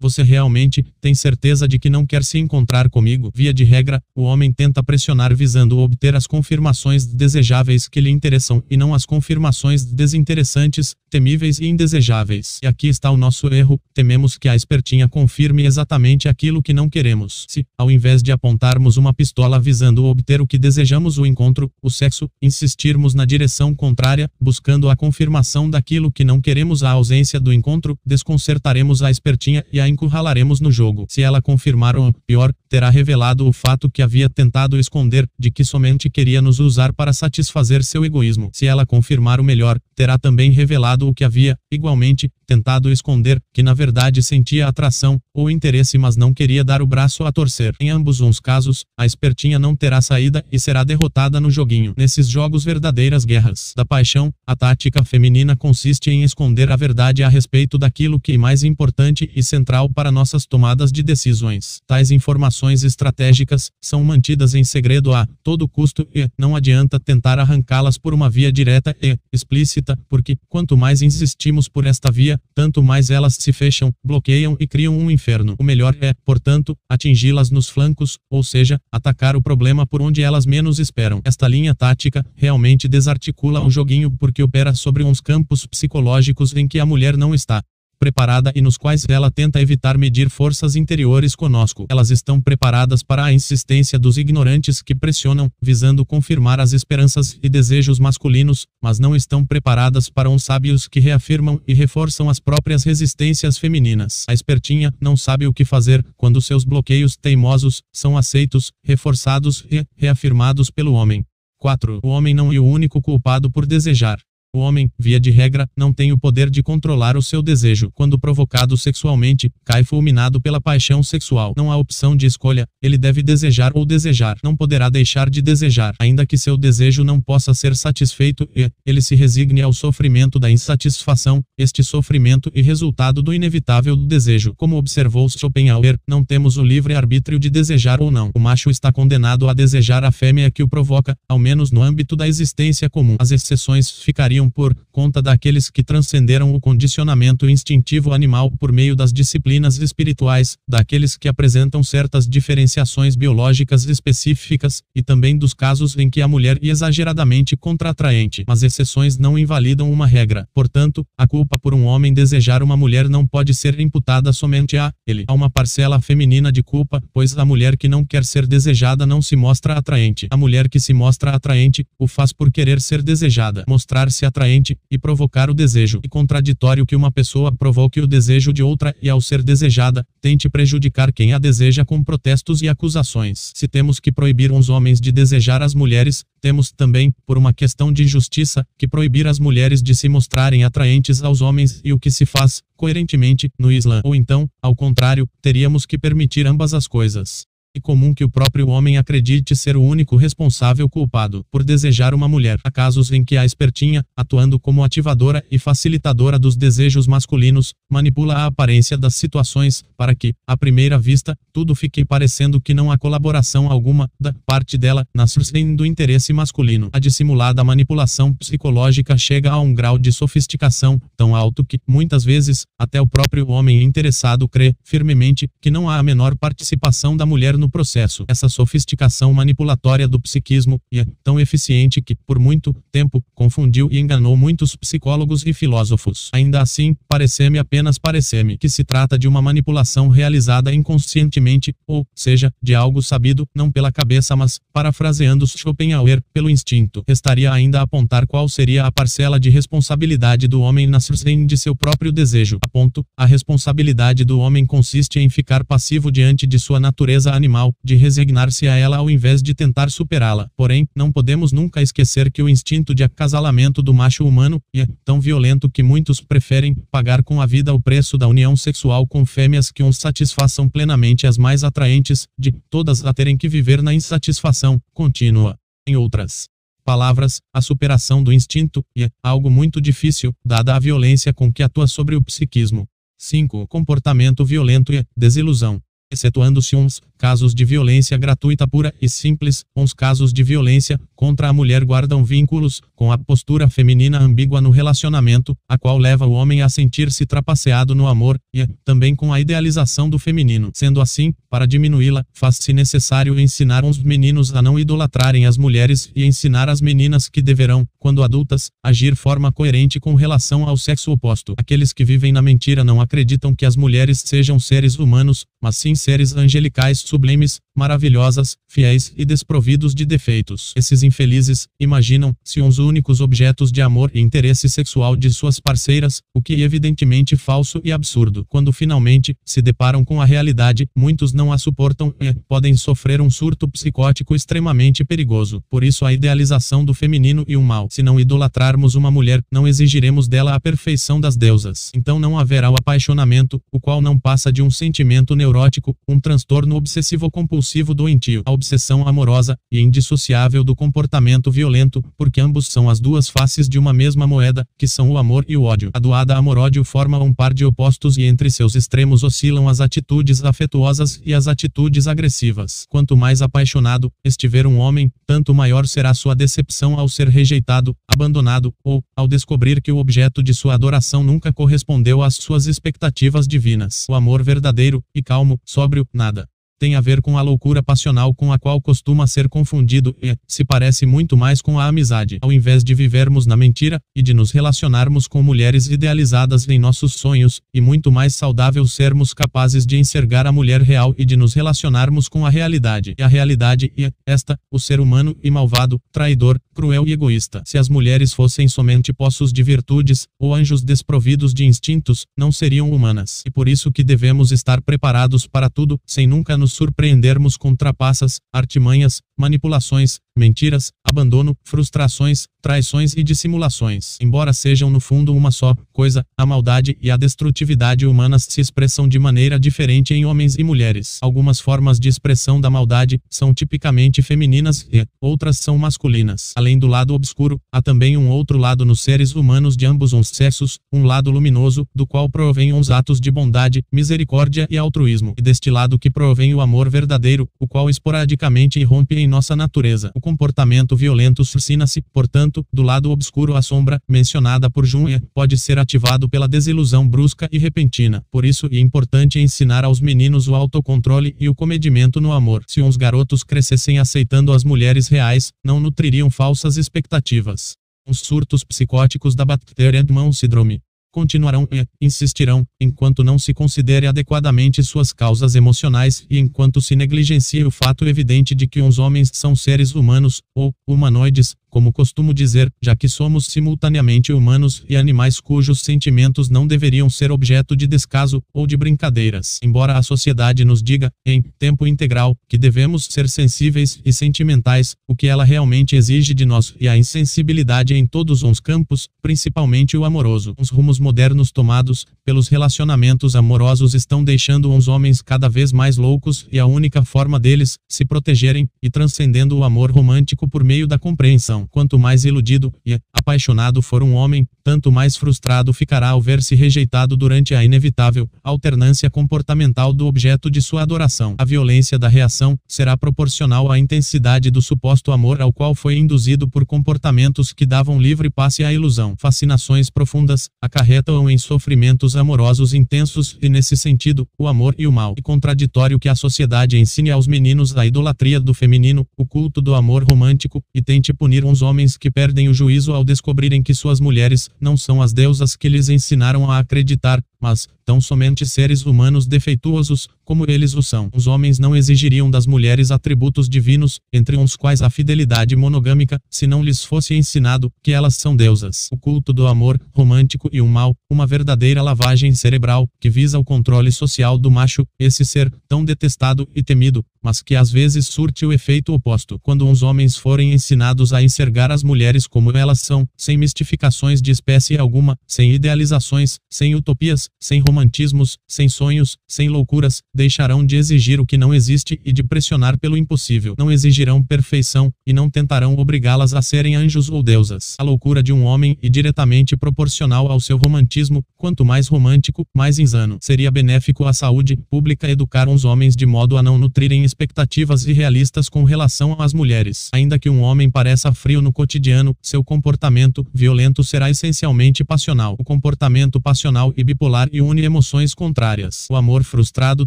Você realmente tem certeza de que não quer se encontrar comigo? Via de regra, o homem tenta pressionar visando obter as confirmações desejáveis que lhe interessam e não as confirmações desinteressantes, temíveis e indesejáveis. E aqui está o nosso erro: tememos que a espertinha confirme exatamente aquilo que não queremos. Se, ao invés de apontarmos uma pistola visando obter o que desejamos, o encontro, o sexo, insistirmos na direção contrária, buscando a confirmação daquilo que não queremos, a ausência do encontro, desconcertaremos a espertinha e a encurralaremos no jogo. Se ela confirmar ou, pior, terá revelado o fato que havia tentado esconder, de que somente queria nos usar para satisfazer seu egoísmo. Se ela confirmar o melhor, terá também revelado o que havia, igualmente, tentado esconder que na verdade sentia atração ou interesse, mas não queria dar o braço a torcer. Em ambos os casos, a espertinha não terá saída e será derrotada no joguinho. Nesses jogos verdadeiras guerras da paixão, a tática feminina consiste em esconder a verdade a respeito daquilo que é mais importante e central para nossas tomadas de decisões. Tais informações estratégicas são mantidas em segredo a todo custo e não adianta tentar arrancá-las por uma via direta e explícita, porque quanto mais insistimos por esta via, tanto mais elas se fecham, bloqueiam e criam um inferno. O melhor é, portanto, atingi-las nos flancos, ou seja, atacar o problema por onde elas menos esperam. Esta linha tática realmente desarticula o joguinho porque opera sobre uns campos psicológicos em que a mulher não está preparada e nos quais ela tenta evitar medir forças interiores conosco. Elas estão preparadas para a insistência dos ignorantes que pressionam, visando confirmar as esperanças e desejos masculinos, mas não estão preparadas para uns sábios que reafirmam e reforçam as próprias resistências femininas. A espertinha não sabe o que fazer quando seus bloqueios teimosos são aceitos, reforçados e reafirmados pelo homem. 4. O homem não é o único culpado por desejar. O homem, via de regra, não tem o poder de controlar o seu desejo. Quando provocado sexualmente, cai fulminado pela paixão sexual. Não há opção de escolha, ele deve desejar ou desejar. Não poderá deixar de desejar, ainda que seu desejo não possa ser satisfeito e ele se resigne ao sofrimento da insatisfação, este sofrimento e resultado do inevitável do desejo. Como observou Schopenhauer, não temos o livre arbítrio de desejar ou não. O macho está condenado a desejar a fêmea que o provoca, ao menos no âmbito da existência comum. As exceções ficariam por conta daqueles que transcenderam o condicionamento instintivo animal por meio das disciplinas espirituais, daqueles que apresentam certas diferenciações biológicas específicas, e também dos casos em que a mulher é exageradamente contratraente. Mas exceções não invalidam uma regra. Portanto, a culpa por um homem desejar uma mulher não pode ser imputada somente a ele. Há uma parcela feminina de culpa, pois a mulher que não quer ser desejada não se mostra atraente. A mulher que se mostra atraente, o faz por querer ser desejada. Mostrar-se atraente e provocar o desejo. E contraditório que uma pessoa provoque o desejo de outra e, ao ser desejada, tente prejudicar quem a deseja com protestos e acusações. Se temos que proibir uns homens de desejar as mulheres, temos também, por uma questão de justiça, que proibir as mulheres de se mostrarem atraentes aos homens e o que se faz, coerentemente, no Islã. Ou então, ao contrário, teríamos que permitir ambas as coisas. É comum que o próprio homem acredite ser o único responsável culpado por desejar uma mulher. Há casos em que a espertinha, atuando como ativadora e facilitadora dos desejos masculinos, manipula a aparência das situações para que, à primeira vista, tudo fique parecendo que não há colaboração alguma da parte dela na sustain do interesse masculino. A dissimulada manipulação psicológica chega a um grau de sofisticação tão alto que, muitas vezes, até o próprio homem interessado crê firmemente que não há a menor participação da mulher no no processo. Essa sofisticação manipulatória do psiquismo é tão eficiente que, por muito tempo, confundiu e enganou muitos psicólogos e filósofos. Ainda assim, parecer-me apenas parecer-me que se trata de uma manipulação realizada inconscientemente, ou seja, de algo sabido, não pela cabeça mas, parafraseando Schopenhauer, pelo instinto. Restaria ainda apontar qual seria a parcela de responsabilidade do homem na sustain de seu próprio desejo. A ponto, a responsabilidade do homem consiste em ficar passivo diante de sua natureza animal animal, de resignar-se a ela ao invés de tentar superá-la. Porém, não podemos nunca esquecer que o instinto de acasalamento do macho humano é tão violento que muitos preferem pagar com a vida o preço da união sexual com fêmeas que uns satisfaçam plenamente as mais atraentes, de todas a terem que viver na insatisfação contínua. Em outras palavras, a superação do instinto é algo muito difícil, dada a violência com que atua sobre o psiquismo. 5. Comportamento violento e desilusão excetuando-se uns casos de violência gratuita pura e simples, uns casos de violência contra a mulher guardam vínculos com a postura feminina ambígua no relacionamento, a qual leva o homem a sentir-se trapaceado no amor, e também com a idealização do feminino. Sendo assim, para diminuí-la, faz-se necessário ensinar os meninos a não idolatrarem as mulheres e ensinar as meninas que deverão, quando adultas, agir forma coerente com relação ao sexo oposto. Aqueles que vivem na mentira não acreditam que as mulheres sejam seres humanos, mas sim seres angelicais sublimes, maravilhosas, fiéis e desprovidos de defeitos. Esses infelizes imaginam-se uns únicos objetos de amor e interesse sexual de suas parceiras, o que é evidentemente falso e absurdo. Quando finalmente se deparam com a realidade, muitos não a suportam e podem sofrer um surto psicótico extremamente perigoso. Por isso a idealização do feminino e o mal. Se não idolatrarmos uma mulher, não exigiremos dela a perfeição das deusas. Então não haverá o apaixonamento, o qual não passa de um sentimento neurótico, um transtorno obsessivo compulsivo compulsivo doentio, a obsessão amorosa e indissociável do comportamento violento, porque ambos são as duas faces de uma mesma moeda, que são o amor e o ódio. A doada amor-ódio forma um par de opostos e entre seus extremos oscilam as atitudes afetuosas e as atitudes agressivas. Quanto mais apaixonado estiver um homem, tanto maior será sua decepção ao ser rejeitado, abandonado, ou ao descobrir que o objeto de sua adoração nunca correspondeu às suas expectativas divinas. O amor verdadeiro e calmo, sóbrio, nada tem a ver com a loucura passional com a qual costuma ser confundido e se parece muito mais com a amizade. Ao invés de vivermos na mentira e de nos relacionarmos com mulheres idealizadas em nossos sonhos, e muito mais saudável sermos capazes de enxergar a mulher real e de nos relacionarmos com a realidade. E a realidade é esta, o ser humano e malvado, traidor, cruel e egoísta. Se as mulheres fossem somente poços de virtudes ou anjos desprovidos de instintos, não seriam humanas. E por isso que devemos estar preparados para tudo, sem nunca nos nos surpreendermos com trapaças, artimanhas, manipulações, mentiras, abandono, frustrações, traições e dissimulações. Embora sejam no fundo uma só coisa, a maldade e a destrutividade humanas se expressam de maneira diferente em homens e mulheres. Algumas formas de expressão da maldade são tipicamente femininas e outras são masculinas. Além do lado obscuro, há também um outro lado nos seres humanos de ambos os sexos, um lado luminoso, do qual provém os atos de bondade, misericórdia e altruísmo, e deste lado que provém o amor verdadeiro, o qual esporadicamente irrompe em nossa natureza. O comportamento violento suscina-se, portanto, do lado obscuro a sombra, mencionada por Junha, pode ser ativado pela desilusão brusca e repentina. Por isso é importante ensinar aos meninos o autocontrole e o comedimento no amor. Se uns garotos crescessem aceitando as mulheres reais, não nutririam falsas expectativas. Os surtos psicóticos da bactéria Edmond síndrome continuarão e insistirão, enquanto não se considere adequadamente suas causas emocionais e enquanto se negligencie o fato evidente de que uns homens são seres humanos, ou humanoides, como costumo dizer, já que somos simultaneamente humanos e animais cujos sentimentos não deveriam ser objeto de descaso ou de brincadeiras. Embora a sociedade nos diga, em tempo integral, que devemos ser sensíveis e sentimentais, o que ela realmente exige de nós e a insensibilidade em todos os campos, principalmente o amoroso. Os rumos modernos tomados pelos relacionamentos amorosos estão deixando os homens cada vez mais loucos e a única forma deles se protegerem e transcendendo o amor romântico por meio da compreensão quanto mais iludido e apaixonado for um homem, tanto mais frustrado ficará ao ver-se rejeitado durante a inevitável alternância comportamental do objeto de sua adoração. A violência da reação será proporcional à intensidade do suposto amor ao qual foi induzido por comportamentos que davam livre passe à ilusão. Fascinações profundas acarretam em sofrimentos amorosos intensos e nesse sentido, o amor e o mal. É contraditório que a sociedade ensine aos meninos a idolatria do feminino, o culto do amor romântico e tente punir um os homens que perdem o juízo ao descobrirem que suas mulheres não são as deusas que lhes ensinaram a acreditar, mas, tão somente seres humanos defeituosos, como eles o são. Os homens não exigiriam das mulheres atributos divinos, entre os quais a fidelidade monogâmica, se não lhes fosse ensinado que elas são deusas. O culto do amor, romântico e o mal, uma verdadeira lavagem cerebral, que visa o controle social do macho, esse ser, tão detestado e temido, mas que às vezes surte o efeito oposto. Quando uns homens forem ensinados a enxergar as mulheres como elas são, sem mistificações de espécie alguma, sem idealizações, sem utopias, sem romantismos, sem sonhos, sem loucuras, deixarão de exigir o que não existe e de pressionar pelo impossível. Não exigirão perfeição e não tentarão obrigá-las a serem anjos ou deusas. A loucura de um homem é diretamente proporcional ao seu romantismo, quanto mais romântico, mais insano. Seria benéfico à saúde pública educar uns homens de modo a não nutrirem expectativas irrealistas com relação às mulheres. Ainda que um homem pareça frio no cotidiano, seu comportamento violento será essencialmente passional. O comportamento passional e bipolar e une emoções contrárias. O amor frustrado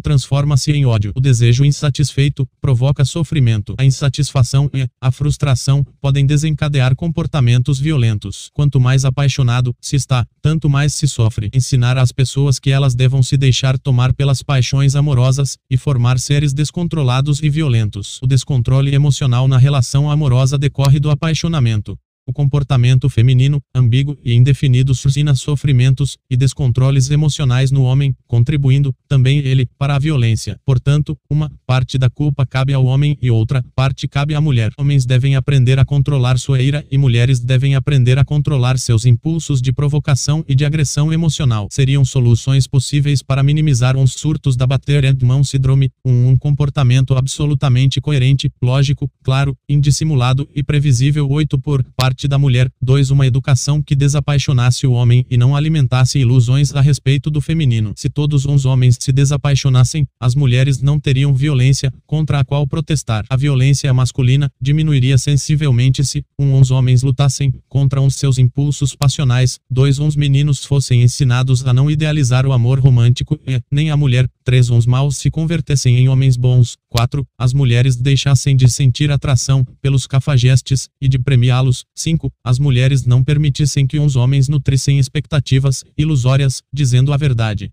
transforma-se em ódio. O desejo insatisfeito provoca sofrimento. A insatisfação e a frustração podem desencadear comportamentos violentos. Quanto mais apaixonado se está, tanto mais se sofre. Ensinar às pessoas que elas devam se deixar tomar pelas paixões amorosas e formar seres descontrolados e violentos. O descontrole emocional na relação amorosa decorre do apaixonamento. O comportamento feminino, ambíguo e indefinido suscita sofrimentos e descontroles emocionais no homem, contribuindo, também ele, para a violência. Portanto, uma parte da culpa cabe ao homem e outra parte cabe à mulher. Homens devem aprender a controlar sua ira e mulheres devem aprender a controlar seus impulsos de provocação e de agressão emocional. Seriam soluções possíveis para minimizar os surtos da bater-mão síndrome, um, um comportamento absolutamente coerente, lógico, claro, indissimulado e previsível 8 por parte parte da mulher. 2. Uma educação que desapaixonasse o homem e não alimentasse ilusões a respeito do feminino. Se todos os homens se desapaixonassem, as mulheres não teriam violência contra a qual protestar. A violência masculina diminuiria sensivelmente se, um, os homens lutassem contra os seus impulsos passionais. 2. Uns meninos fossem ensinados a não idealizar o amor romântico e, nem a mulher. 3. Uns maus se convertessem em homens bons. 4. As mulheres deixassem de sentir atração pelos cafajestes e de premiá-los. 5. As mulheres não permitissem que uns homens nutrissem expectativas ilusórias, dizendo a verdade.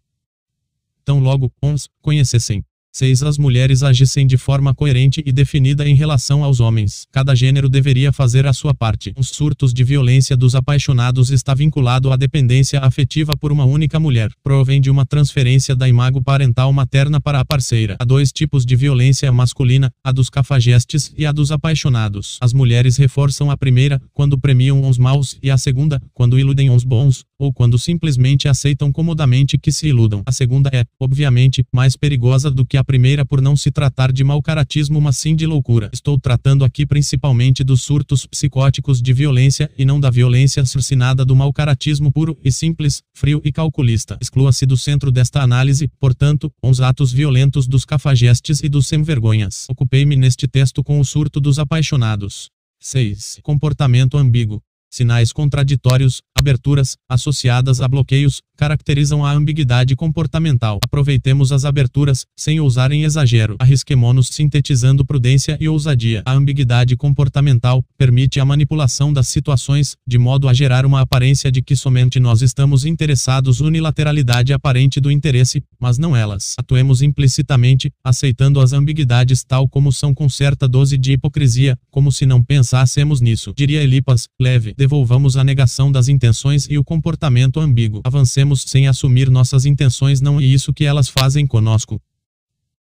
Tão logo, uns conhecessem 6. As mulheres agissem de forma coerente e definida em relação aos homens. Cada gênero deveria fazer a sua parte. Os surtos de violência dos apaixonados está vinculado à dependência afetiva por uma única mulher. Provém de uma transferência da imago parental materna para a parceira. Há dois tipos de violência masculina, a dos cafajestes e a dos apaixonados. As mulheres reforçam a primeira, quando premiam os maus, e a segunda, quando iludem os bons, ou quando simplesmente aceitam comodamente que se iludam. A segunda é, obviamente, mais perigosa do que a primeira por não se tratar de mau caratismo mas sim de loucura. Estou tratando aqui principalmente dos surtos psicóticos de violência e não da violência assassinada do mau caratismo puro e simples, frio e calculista. Exclua-se do centro desta análise, portanto, os atos violentos dos cafajestes e dos sem-vergonhas. Ocupei-me neste texto com o surto dos apaixonados. 6. Comportamento ambíguo. Sinais contraditórios, aberturas, associadas a bloqueios, caracterizam a ambiguidade comportamental. Aproveitemos as aberturas, sem ousar em exagero. Arrisquemo-nos sintetizando prudência e ousadia. A ambiguidade comportamental permite a manipulação das situações, de modo a gerar uma aparência de que somente nós estamos interessados unilateralidade aparente do interesse, mas não elas. Atuemos implicitamente, aceitando as ambiguidades tal como são com certa dose de hipocrisia, como se não pensássemos nisso. Diria Elipas, leve, devolvamos a negação das intenções e o comportamento ambíguo. Avancemos sem assumir nossas intenções não é isso que elas fazem conosco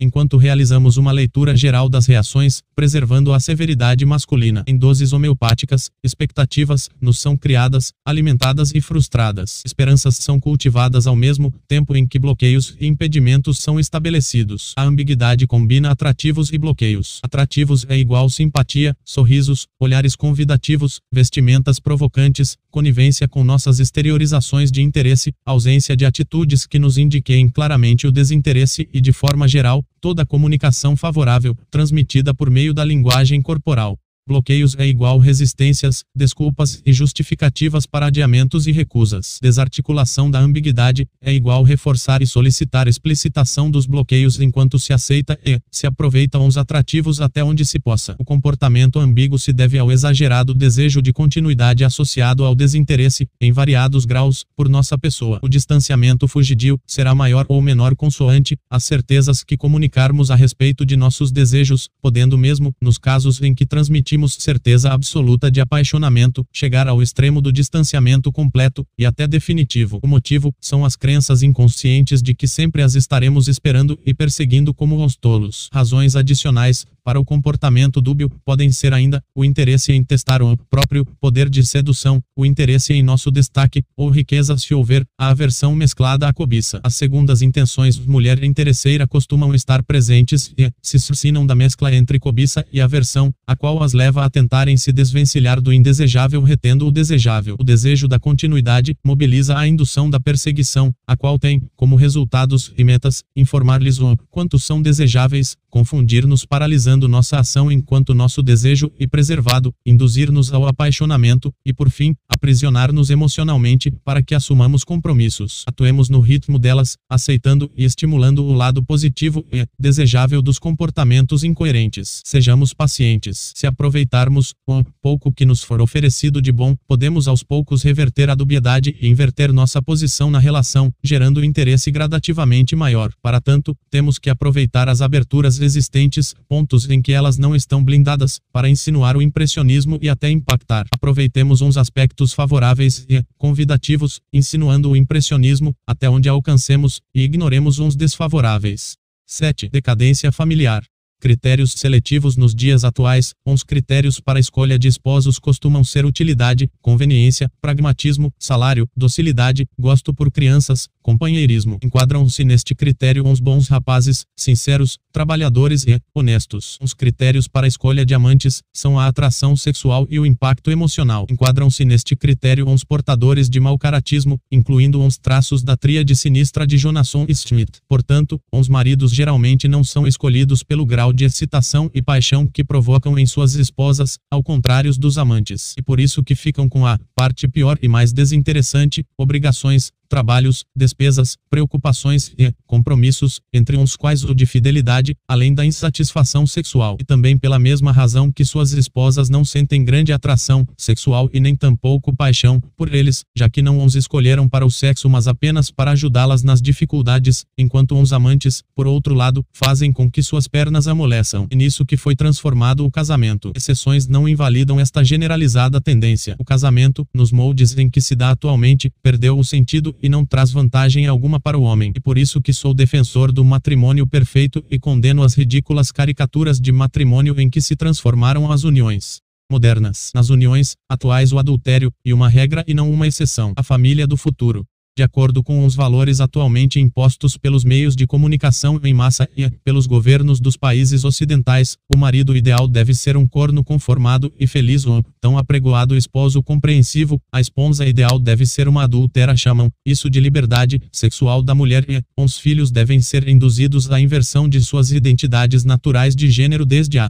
enquanto realizamos uma leitura geral das reações, preservando a severidade masculina. Em doses homeopáticas, expectativas nos são criadas, alimentadas e frustradas. Esperanças são cultivadas ao mesmo tempo em que bloqueios e impedimentos são estabelecidos. A ambiguidade combina atrativos e bloqueios. Atrativos é igual simpatia, sorrisos, olhares convidativos, vestimentas provocantes, conivência com nossas exteriorizações de interesse, ausência de atitudes que nos indiquem claramente o desinteresse e de forma geral, toda comunicação favorável, transmitida por meio da linguagem corporal. Bloqueios é igual resistências, desculpas e justificativas para adiamentos e recusas. Desarticulação da ambiguidade é igual reforçar e solicitar explicitação dos bloqueios enquanto se aceita e se aproveitam os atrativos até onde se possa. O comportamento ambíguo se deve ao exagerado desejo de continuidade associado ao desinteresse, em variados graus, por nossa pessoa. O distanciamento fugidio será maior ou menor consoante as certezas que comunicarmos a respeito de nossos desejos, podendo mesmo, nos casos em que transmitimos sentimos certeza absoluta de apaixonamento, chegar ao extremo do distanciamento completo e até definitivo. O motivo são as crenças inconscientes de que sempre as estaremos esperando e perseguindo como aos tolos. Razões adicionais para o comportamento dúbio podem ser ainda o interesse em testar o próprio poder de sedução, o interesse em nosso destaque ou riqueza se houver a aversão mesclada à cobiça. As segundas intenções mulher interesseira costumam estar presentes e se suscinam da mescla entre cobiça e aversão, a qual as leva a tentarem se desvencilhar do indesejável retendo o desejável. O desejo da continuidade mobiliza a indução da perseguição, a qual tem, como resultados e metas, informar-lhes o quanto são desejáveis, confundir-nos paralisando nossa ação enquanto nosso desejo e preservado, induzir-nos ao apaixonamento, e por fim, aprisionar-nos emocionalmente, para que assumamos compromissos. Atuemos no ritmo delas, aceitando e estimulando o lado positivo e desejável dos comportamentos incoerentes. Sejamos pacientes. Se aproveitarmos o pouco que nos for oferecido de bom, podemos aos poucos reverter a dubiedade e inverter nossa posição na relação, gerando interesse gradativamente maior. Para tanto, temos que aproveitar as aberturas existentes, pontos em que elas não estão blindadas, para insinuar o impressionismo e até impactar. Aproveitemos uns aspectos favoráveis e convidativos, insinuando o impressionismo, até onde alcancemos, e ignoremos uns desfavoráveis. 7. Decadência familiar. Critérios seletivos nos dias atuais, uns critérios para escolha de esposos costumam ser utilidade, conveniência, pragmatismo, salário, docilidade, gosto por crianças, companheirismo. Enquadram-se neste critério uns bons rapazes, sinceros, trabalhadores e honestos. Os critérios para escolha de amantes são a atração sexual e o impacto emocional. Enquadram-se neste critério uns portadores de mau caratismo, incluindo uns traços da tríade sinistra de Jonasson e Schmidt. Portanto, os maridos geralmente não são escolhidos pelo grau de excitação e paixão que provocam em suas esposas, ao contrário dos amantes. E por isso que ficam com a parte pior e mais desinteressante, obrigações, trabalhos, despesas, preocupações e compromissos, entre uns quais o de fidelidade, além da insatisfação sexual, e também pela mesma razão que suas esposas não sentem grande atração sexual e nem tampouco paixão por eles, já que não os escolheram para o sexo mas apenas para ajudá-las nas dificuldades, enquanto uns amantes, por outro lado, fazem com que suas pernas amoleçam. E nisso que foi transformado o casamento. Exceções não invalidam esta generalizada tendência. O casamento, nos moldes em que se dá atualmente, perdeu o sentido e não traz vantagem alguma para o homem. E por isso que sou defensor do matrimônio perfeito e condeno as ridículas caricaturas de matrimônio em que se transformaram as uniões modernas. Nas uniões atuais o adultério e uma regra e não uma exceção. A família do futuro de acordo com os valores atualmente impostos pelos meios de comunicação em massa e pelos governos dos países ocidentais, o marido ideal deve ser um corno conformado e feliz ou tão apregoado esposo compreensivo, a esposa ideal deve ser uma adúltera chamam isso de liberdade sexual da mulher e os filhos devem ser induzidos à inversão de suas identidades naturais de gênero desde a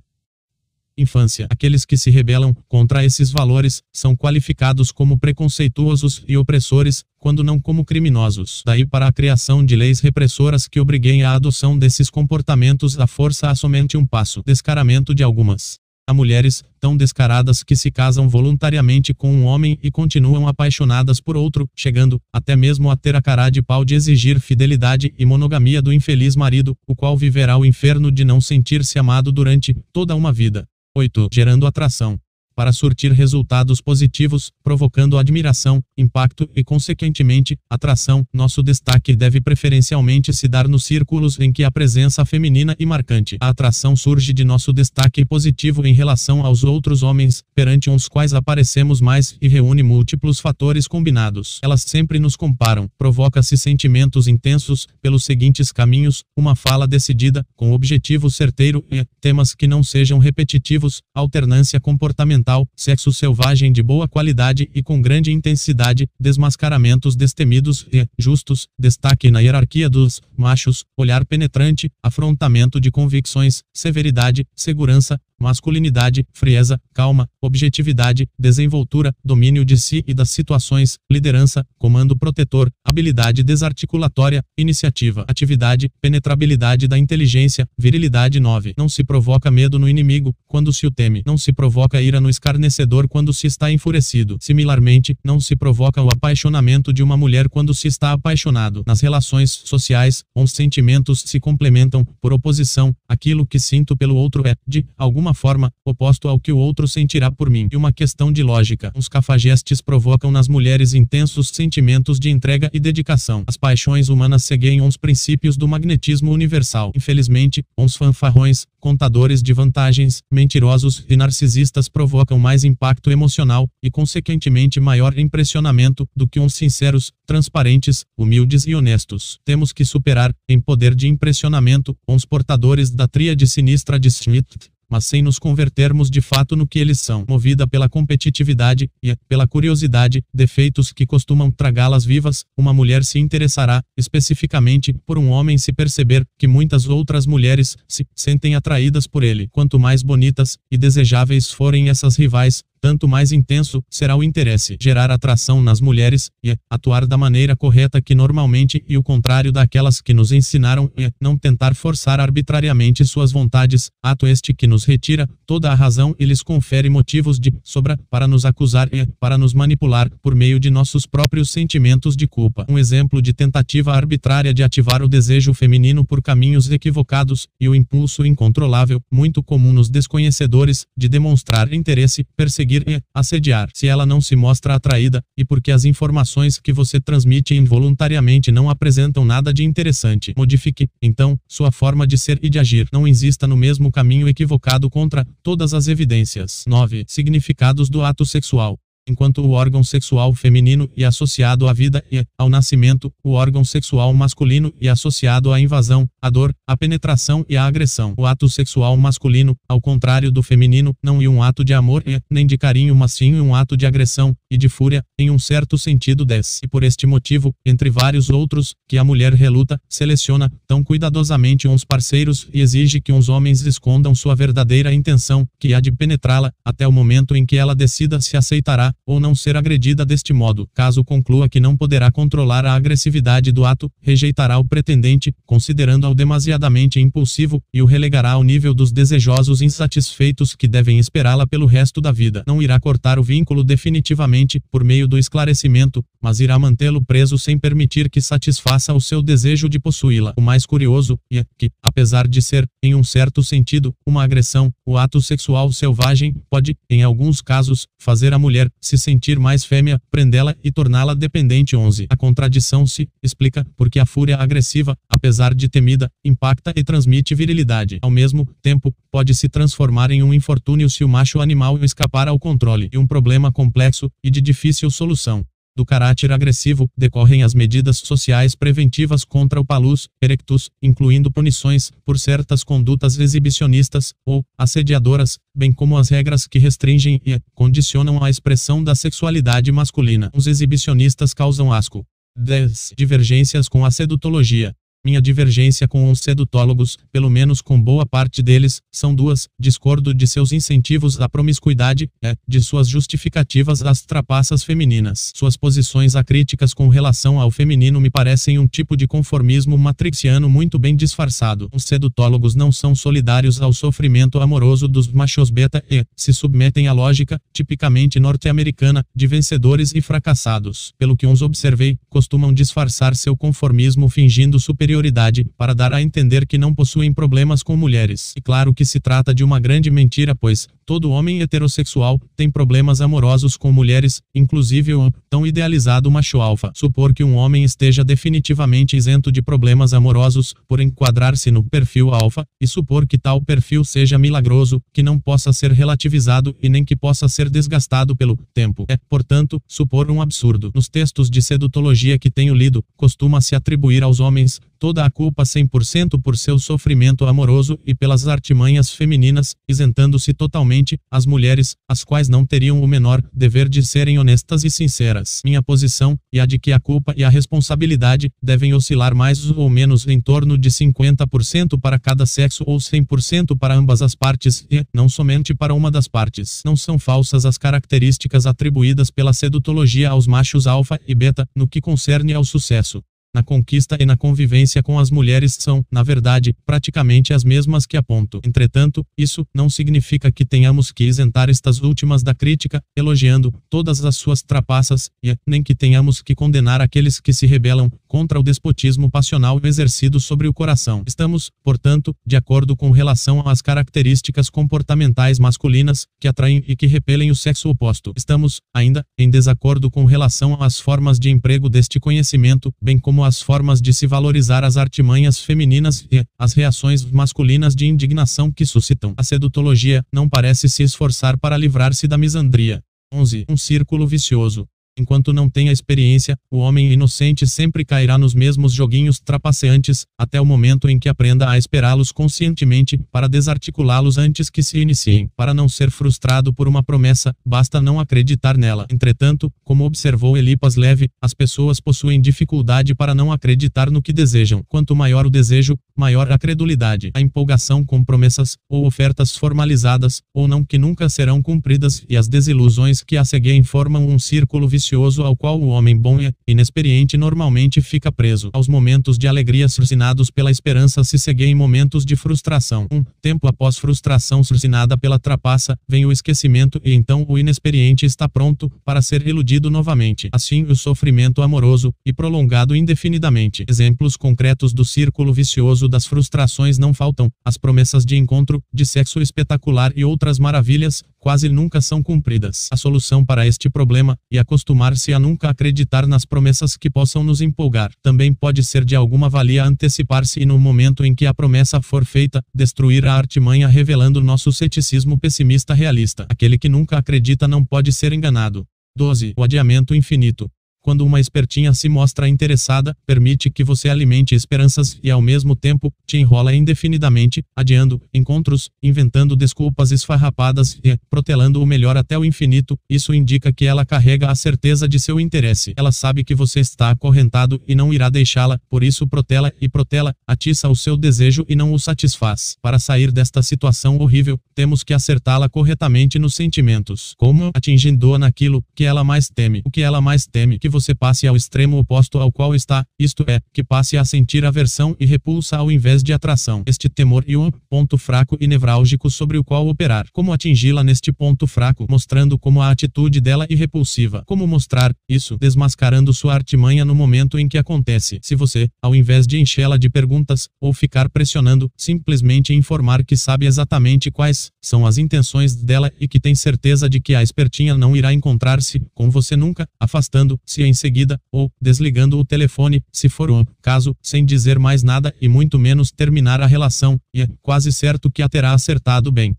infância. Aqueles que se rebelam contra esses valores são qualificados como preconceituosos e opressores, quando não como criminosos. Daí para a criação de leis repressoras que obriguem a adoção desses comportamentos à força a somente um passo. Descaramento de algumas. Há mulheres, tão descaradas que se casam voluntariamente com um homem e continuam apaixonadas por outro, chegando, até mesmo a ter a cara de pau de exigir fidelidade e monogamia do infeliz marido, o qual viverá o inferno de não sentir-se amado durante toda uma vida. 8. Gerando atração para surtir resultados positivos, provocando admiração, impacto e, consequentemente, atração. Nosso destaque deve preferencialmente se dar nos círculos em que a presença feminina e marcante. A atração surge de nosso destaque positivo em relação aos outros homens, perante uns quais aparecemos mais e reúne múltiplos fatores combinados. Elas sempre nos comparam, provoca-se sentimentos intensos pelos seguintes caminhos: uma fala decidida, com objetivo certeiro e temas que não sejam repetitivos, alternância comportamental sexo selvagem de boa qualidade e com grande intensidade, desmascaramentos destemidos e justos, destaque na hierarquia dos machos, olhar penetrante, afrontamento de convicções, severidade, segurança, masculinidade, frieza, calma, objetividade, desenvoltura, domínio de si e das situações, liderança, comando protetor, habilidade desarticulatória, iniciativa, atividade, penetrabilidade da inteligência, virilidade 9. Não se provoca medo no inimigo, quando se o teme. Não se provoca ira no escarnecedor quando se está enfurecido. Similarmente, não se provoca o apaixonamento de uma mulher quando se está apaixonado. Nas relações sociais, os sentimentos se complementam, por oposição, aquilo que sinto pelo outro é, de alguma alguma forma, oposto ao que o outro sentirá por mim. E uma questão de lógica. Os cafajestes provocam nas mulheres intensos sentimentos de entrega e dedicação. As paixões humanas seguem uns princípios do magnetismo universal. Infelizmente, uns fanfarrões, contadores de vantagens, mentirosos e narcisistas provocam mais impacto emocional e, consequentemente, maior impressionamento do que uns sinceros, transparentes, humildes e honestos. Temos que superar, em poder de impressionamento, uns portadores da tríade sinistra de Schmidt, mas sem nos convertermos de fato no que eles são, movida pela competitividade e pela curiosidade, defeitos que costumam tragá-las vivas, uma mulher se interessará, especificamente, por um homem se perceber que muitas outras mulheres se sentem atraídas por ele. Quanto mais bonitas e desejáveis forem essas rivais, tanto mais intenso será o interesse. Gerar atração nas mulheres e atuar da maneira correta que normalmente e o contrário daquelas que nos ensinaram e não tentar forçar arbitrariamente suas vontades, ato este que nos retira toda a razão e lhes confere motivos de sobra para nos acusar e para nos manipular por meio de nossos próprios sentimentos de culpa. Um exemplo de tentativa arbitrária de ativar o desejo feminino por caminhos equivocados e o impulso incontrolável, muito comum nos desconhecedores, de demonstrar interesse, perseguir perseguir e assediar se ela não se mostra atraída, e porque as informações que você transmite involuntariamente não apresentam nada de interessante. Modifique, então, sua forma de ser e de agir. Não insista no mesmo caminho equivocado contra todas as evidências. 9. Significados do ato sexual enquanto o órgão sexual feminino e associado à vida e ao nascimento, o órgão sexual masculino e associado à invasão, à dor, à penetração e à agressão. O ato sexual masculino, ao contrário do feminino, não é um ato de amor e nem de carinho, mas sim um ato de agressão e de fúria, em um certo sentido 10. E por este motivo, entre vários outros, que a mulher reluta, seleciona tão cuidadosamente uns parceiros e exige que uns homens escondam sua verdadeira intenção, que há de penetrá-la, até o momento em que ela decida se aceitará ou não ser agredida deste modo. Caso conclua que não poderá controlar a agressividade do ato, rejeitará o pretendente, considerando-o demasiadamente impulsivo, e o relegará ao nível dos desejosos insatisfeitos que devem esperá-la pelo resto da vida. Não irá cortar o vínculo definitivamente, por meio do esclarecimento, mas irá mantê-lo preso sem permitir que satisfaça o seu desejo de possuí-la. O mais curioso é que, apesar de ser, em um certo sentido, uma agressão, o ato sexual selvagem pode, em alguns casos, fazer a mulher se sentir mais fêmea, prendê-la e torná-la dependente. 11. A contradição se explica porque a fúria agressiva, apesar de temida, impacta e transmite virilidade. Ao mesmo tempo, pode se transformar em um infortúnio se o macho animal escapar ao controle e um problema complexo e de difícil solução do caráter agressivo, decorrem as medidas sociais preventivas contra o palus erectus, incluindo punições por certas condutas exibicionistas ou assediadoras, bem como as regras que restringem e condicionam a expressão da sexualidade masculina. Os exibicionistas causam asco. 10. Divergências com a sedutologia. Minha divergência com os sedutólogos, pelo menos com boa parte deles, são duas: discordo de seus incentivos à promiscuidade, é, de suas justificativas às trapaças femininas. Suas posições acríticas com relação ao feminino me parecem um tipo de conformismo matrixiano muito bem disfarçado. Os sedutólogos não são solidários ao sofrimento amoroso dos machos beta e se submetem à lógica, tipicamente norte-americana, de vencedores e fracassados. Pelo que uns observei, costumam disfarçar seu conformismo fingindo superioridade superioridade, para dar a entender que não possuem problemas com mulheres. E claro que se trata de uma grande mentira, pois todo homem heterossexual tem problemas amorosos com mulheres, inclusive o tão idealizado macho alfa. Supor que um homem esteja definitivamente isento de problemas amorosos por enquadrar-se no perfil alfa, e supor que tal perfil seja milagroso, que não possa ser relativizado e nem que possa ser desgastado pelo tempo. É, portanto, supor um absurdo. Nos textos de sedutologia que tenho lido, costuma-se atribuir aos homens toda a culpa 100% por seu sofrimento amoroso e pelas artimanhas femininas, isentando-se totalmente as mulheres, as quais não teriam o menor dever de serem honestas e sinceras. Minha posição, e a de que a culpa e a responsabilidade devem oscilar mais ou menos em torno de 50% para cada sexo ou 100% para ambas as partes e, não somente para uma das partes. Não são falsas as características atribuídas pela sedutologia aos machos alfa e beta, no que concerne ao sucesso na conquista e na convivência com as mulheres são, na verdade, praticamente as mesmas que aponto. Entretanto, isso não significa que tenhamos que isentar estas últimas da crítica, elogiando todas as suas trapaças, e nem que tenhamos que condenar aqueles que se rebelam contra o despotismo passional exercido sobre o coração. Estamos, portanto, de acordo com relação às características comportamentais masculinas que atraem e que repelem o sexo oposto. Estamos, ainda, em desacordo com relação às formas de emprego deste conhecimento, bem como as formas de se valorizar as artimanhas femininas e as reações masculinas de indignação que suscitam. A sedutologia não parece se esforçar para livrar-se da misandria. 11. Um círculo vicioso. Enquanto não tenha experiência, o homem inocente sempre cairá nos mesmos joguinhos trapaceantes, até o momento em que aprenda a esperá-los conscientemente, para desarticulá-los antes que se iniciem. Para não ser frustrado por uma promessa, basta não acreditar nela. Entretanto, como observou Elipas Leve, as pessoas possuem dificuldade para não acreditar no que desejam. Quanto maior o desejo, maior a credulidade. A empolgação com promessas, ou ofertas formalizadas, ou não que nunca serão cumpridas, e as desilusões que a seguem formam um círculo vicioso ao qual o homem bom e inexperiente normalmente fica preso. Aos momentos de alegria surcinados pela esperança se seguem momentos de frustração. Um tempo após frustração surcinada pela trapaça, vem o esquecimento e então o inexperiente está pronto para ser iludido novamente. Assim, o sofrimento amoroso e prolongado indefinidamente. Exemplos concretos do círculo vicioso das frustrações não faltam. As promessas de encontro, de sexo espetacular e outras maravilhas, quase nunca são cumpridas. A solução para este problema, e acostumar-se a nunca acreditar nas promessas que possam nos empolgar, também pode ser de alguma valia antecipar-se e no momento em que a promessa for feita, destruir a artimanha revelando nosso ceticismo pessimista realista. Aquele que nunca acredita não pode ser enganado. 12. O adiamento infinito. Quando uma espertinha se mostra interessada, permite que você alimente esperanças e ao mesmo tempo te enrola indefinidamente, adiando encontros, inventando desculpas esfarrapadas e protelando o melhor até o infinito. Isso indica que ela carrega a certeza de seu interesse. Ela sabe que você está acorrentado e não irá deixá-la, por isso protela e protela, atiça o seu desejo e não o satisfaz. Para sair desta situação horrível, temos que acertá-la corretamente nos sentimentos. Como atingindo-a naquilo que ela mais teme. O que ela mais teme que você passe ao extremo oposto ao qual está, isto é, que passe a sentir aversão e repulsa ao invés de atração. Este temor e um ponto fraco e nevrálgico sobre o qual operar. Como atingi-la neste ponto fraco, mostrando como a atitude dela é repulsiva. Como mostrar isso, desmascarando sua artimanha no momento em que acontece. Se você, ao invés de enchê-la de perguntas ou ficar pressionando, simplesmente informar que sabe exatamente quais são as intenções dela e que tem certeza de que a espertinha não irá encontrar-se com você nunca, afastando-se em seguida, ou desligando o telefone, se for um caso, sem dizer mais nada e muito menos terminar a relação, e é quase certo que a terá acertado bem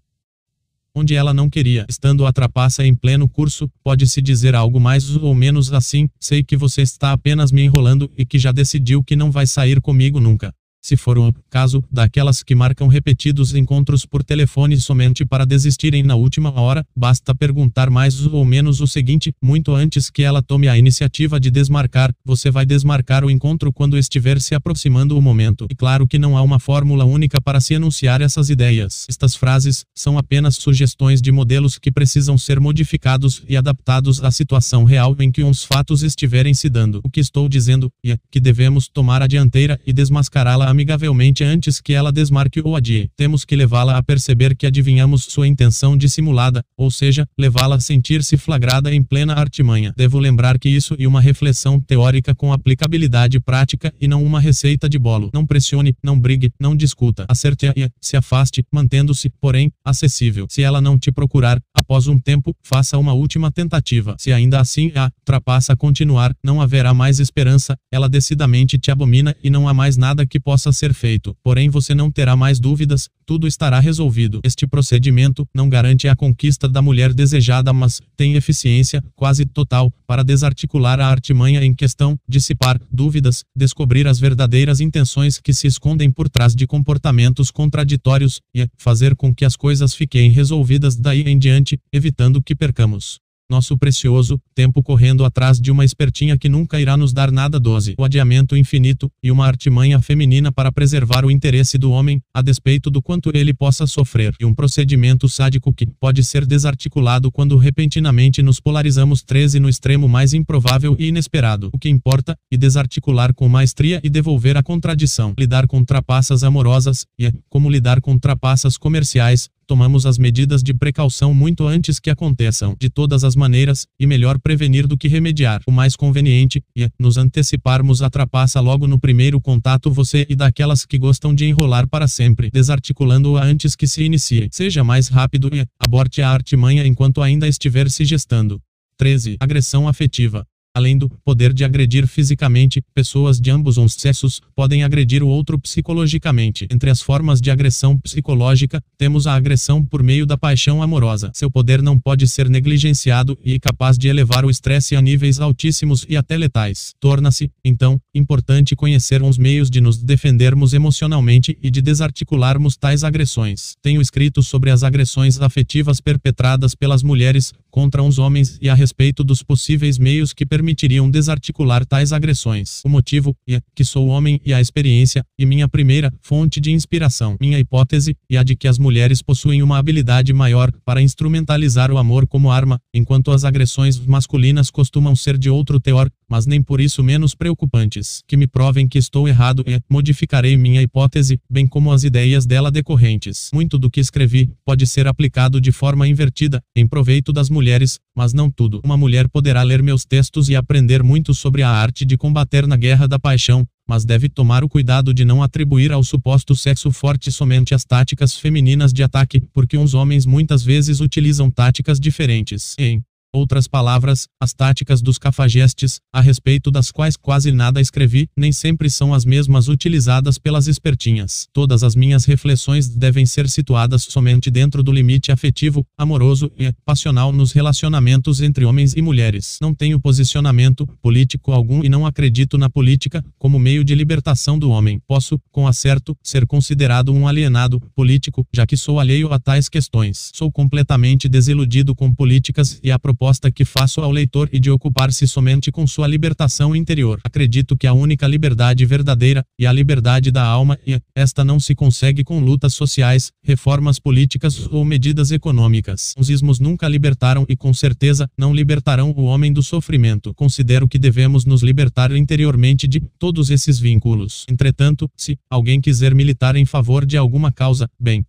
onde ela não queria. Estando a trapaça em pleno curso, pode-se dizer algo mais ou menos assim: sei que você está apenas me enrolando e que já decidiu que não vai sair comigo nunca. Se for um caso daquelas que marcam repetidos encontros por telefone somente para desistirem na última hora, basta perguntar mais ou menos o seguinte: muito antes que ela tome a iniciativa de desmarcar, você vai desmarcar o encontro quando estiver se aproximando o momento. E claro que não há uma fórmula única para se anunciar essas ideias. Estas frases são apenas sugestões de modelos que precisam ser modificados e adaptados à situação real em que uns fatos estiverem se dando. O que estou dizendo é que devemos tomar a dianteira e desmascará-la amigavelmente antes que ela desmarque ou adie. Temos que levá-la a perceber que adivinhamos sua intenção dissimulada, ou seja, levá-la a sentir-se flagrada em plena artimanha. Devo lembrar que isso é uma reflexão teórica com aplicabilidade prática e não uma receita de bolo. Não pressione, não brigue, não discuta. Acerte-a e se afaste, mantendo-se, porém, acessível. Se ela não te procurar, após um tempo, faça uma última tentativa. Se ainda assim a trapaça continuar, não haverá mais esperança, ela decidamente te abomina e não há mais nada que possa possa ser feito, porém você não terá mais dúvidas, tudo estará resolvido. Este procedimento não garante a conquista da mulher desejada, mas tem eficiência quase total para desarticular a artimanha em questão, dissipar dúvidas, descobrir as verdadeiras intenções que se escondem por trás de comportamentos contraditórios e fazer com que as coisas fiquem resolvidas daí em diante, evitando que percamos nosso precioso tempo correndo atrás de uma espertinha que nunca irá nos dar nada doze. O adiamento infinito e uma artimanha feminina para preservar o interesse do homem, a despeito do quanto ele possa sofrer, e um procedimento sádico que pode ser desarticulado quando repentinamente nos polarizamos 13 no extremo mais improvável e inesperado. O que importa e desarticular com maestria e devolver a contradição, lidar com trapaças amorosas e é como lidar com trapaças comerciais, tomamos as medidas de precaução muito antes que aconteçam. De todas as maneiras, e melhor prevenir do que remediar. O mais conveniente é nos anteciparmos a trapaça logo no primeiro contato você e daquelas que gostam de enrolar para sempre, desarticulando-a antes que se inicie. Seja mais rápido e aborte a artimanha enquanto ainda estiver se gestando. 13. Agressão afetiva. Além do poder de agredir fisicamente, pessoas de ambos os sexos podem agredir o outro psicologicamente. Entre as formas de agressão psicológica, temos a agressão por meio da paixão amorosa. Seu poder não pode ser negligenciado e é capaz de elevar o estresse a níveis altíssimos e até letais. Torna-se, então, importante conhecer os meios de nos defendermos emocionalmente e de desarticularmos tais agressões. Tenho escrito sobre as agressões afetivas perpetradas pelas mulheres contra uns homens e a respeito dos possíveis meios que permitiriam desarticular tais agressões. O motivo é que sou homem e a experiência, e minha primeira fonte de inspiração. Minha hipótese é a de que as mulheres possuem uma habilidade maior para instrumentalizar o amor como arma, enquanto as agressões masculinas costumam ser de outro teor, mas nem por isso menos preocupantes. Que me provem que estou errado e modificarei minha hipótese, bem como as ideias dela decorrentes. Muito do que escrevi pode ser aplicado de forma invertida, em proveito das mulheres, mas não tudo. Uma mulher poderá ler meus textos e aprender muito sobre a arte de combater na guerra da paixão, mas deve tomar o cuidado de não atribuir ao suposto sexo forte somente as táticas femininas de ataque, porque uns homens muitas vezes utilizam táticas diferentes. Em Outras palavras, as táticas dos cafajestes, a respeito das quais quase nada escrevi, nem sempre são as mesmas utilizadas pelas espertinhas. Todas as minhas reflexões devem ser situadas somente dentro do limite afetivo, amoroso e passional nos relacionamentos entre homens e mulheres. Não tenho posicionamento político algum e não acredito na política como meio de libertação do homem. Posso, com acerto, ser considerado um alienado político, já que sou alheio a tais questões. Sou completamente desiludido com políticas e a proposta que faço ao leitor e de ocupar-se somente com sua libertação interior. Acredito que a única liberdade verdadeira e a liberdade da alma e esta não se consegue com lutas sociais, reformas políticas ou medidas econômicas. Os ismos nunca libertaram e com certeza não libertarão o homem do sofrimento. Considero que devemos nos libertar interiormente de todos esses vínculos. Entretanto, se alguém quiser militar em favor de alguma causa, bem,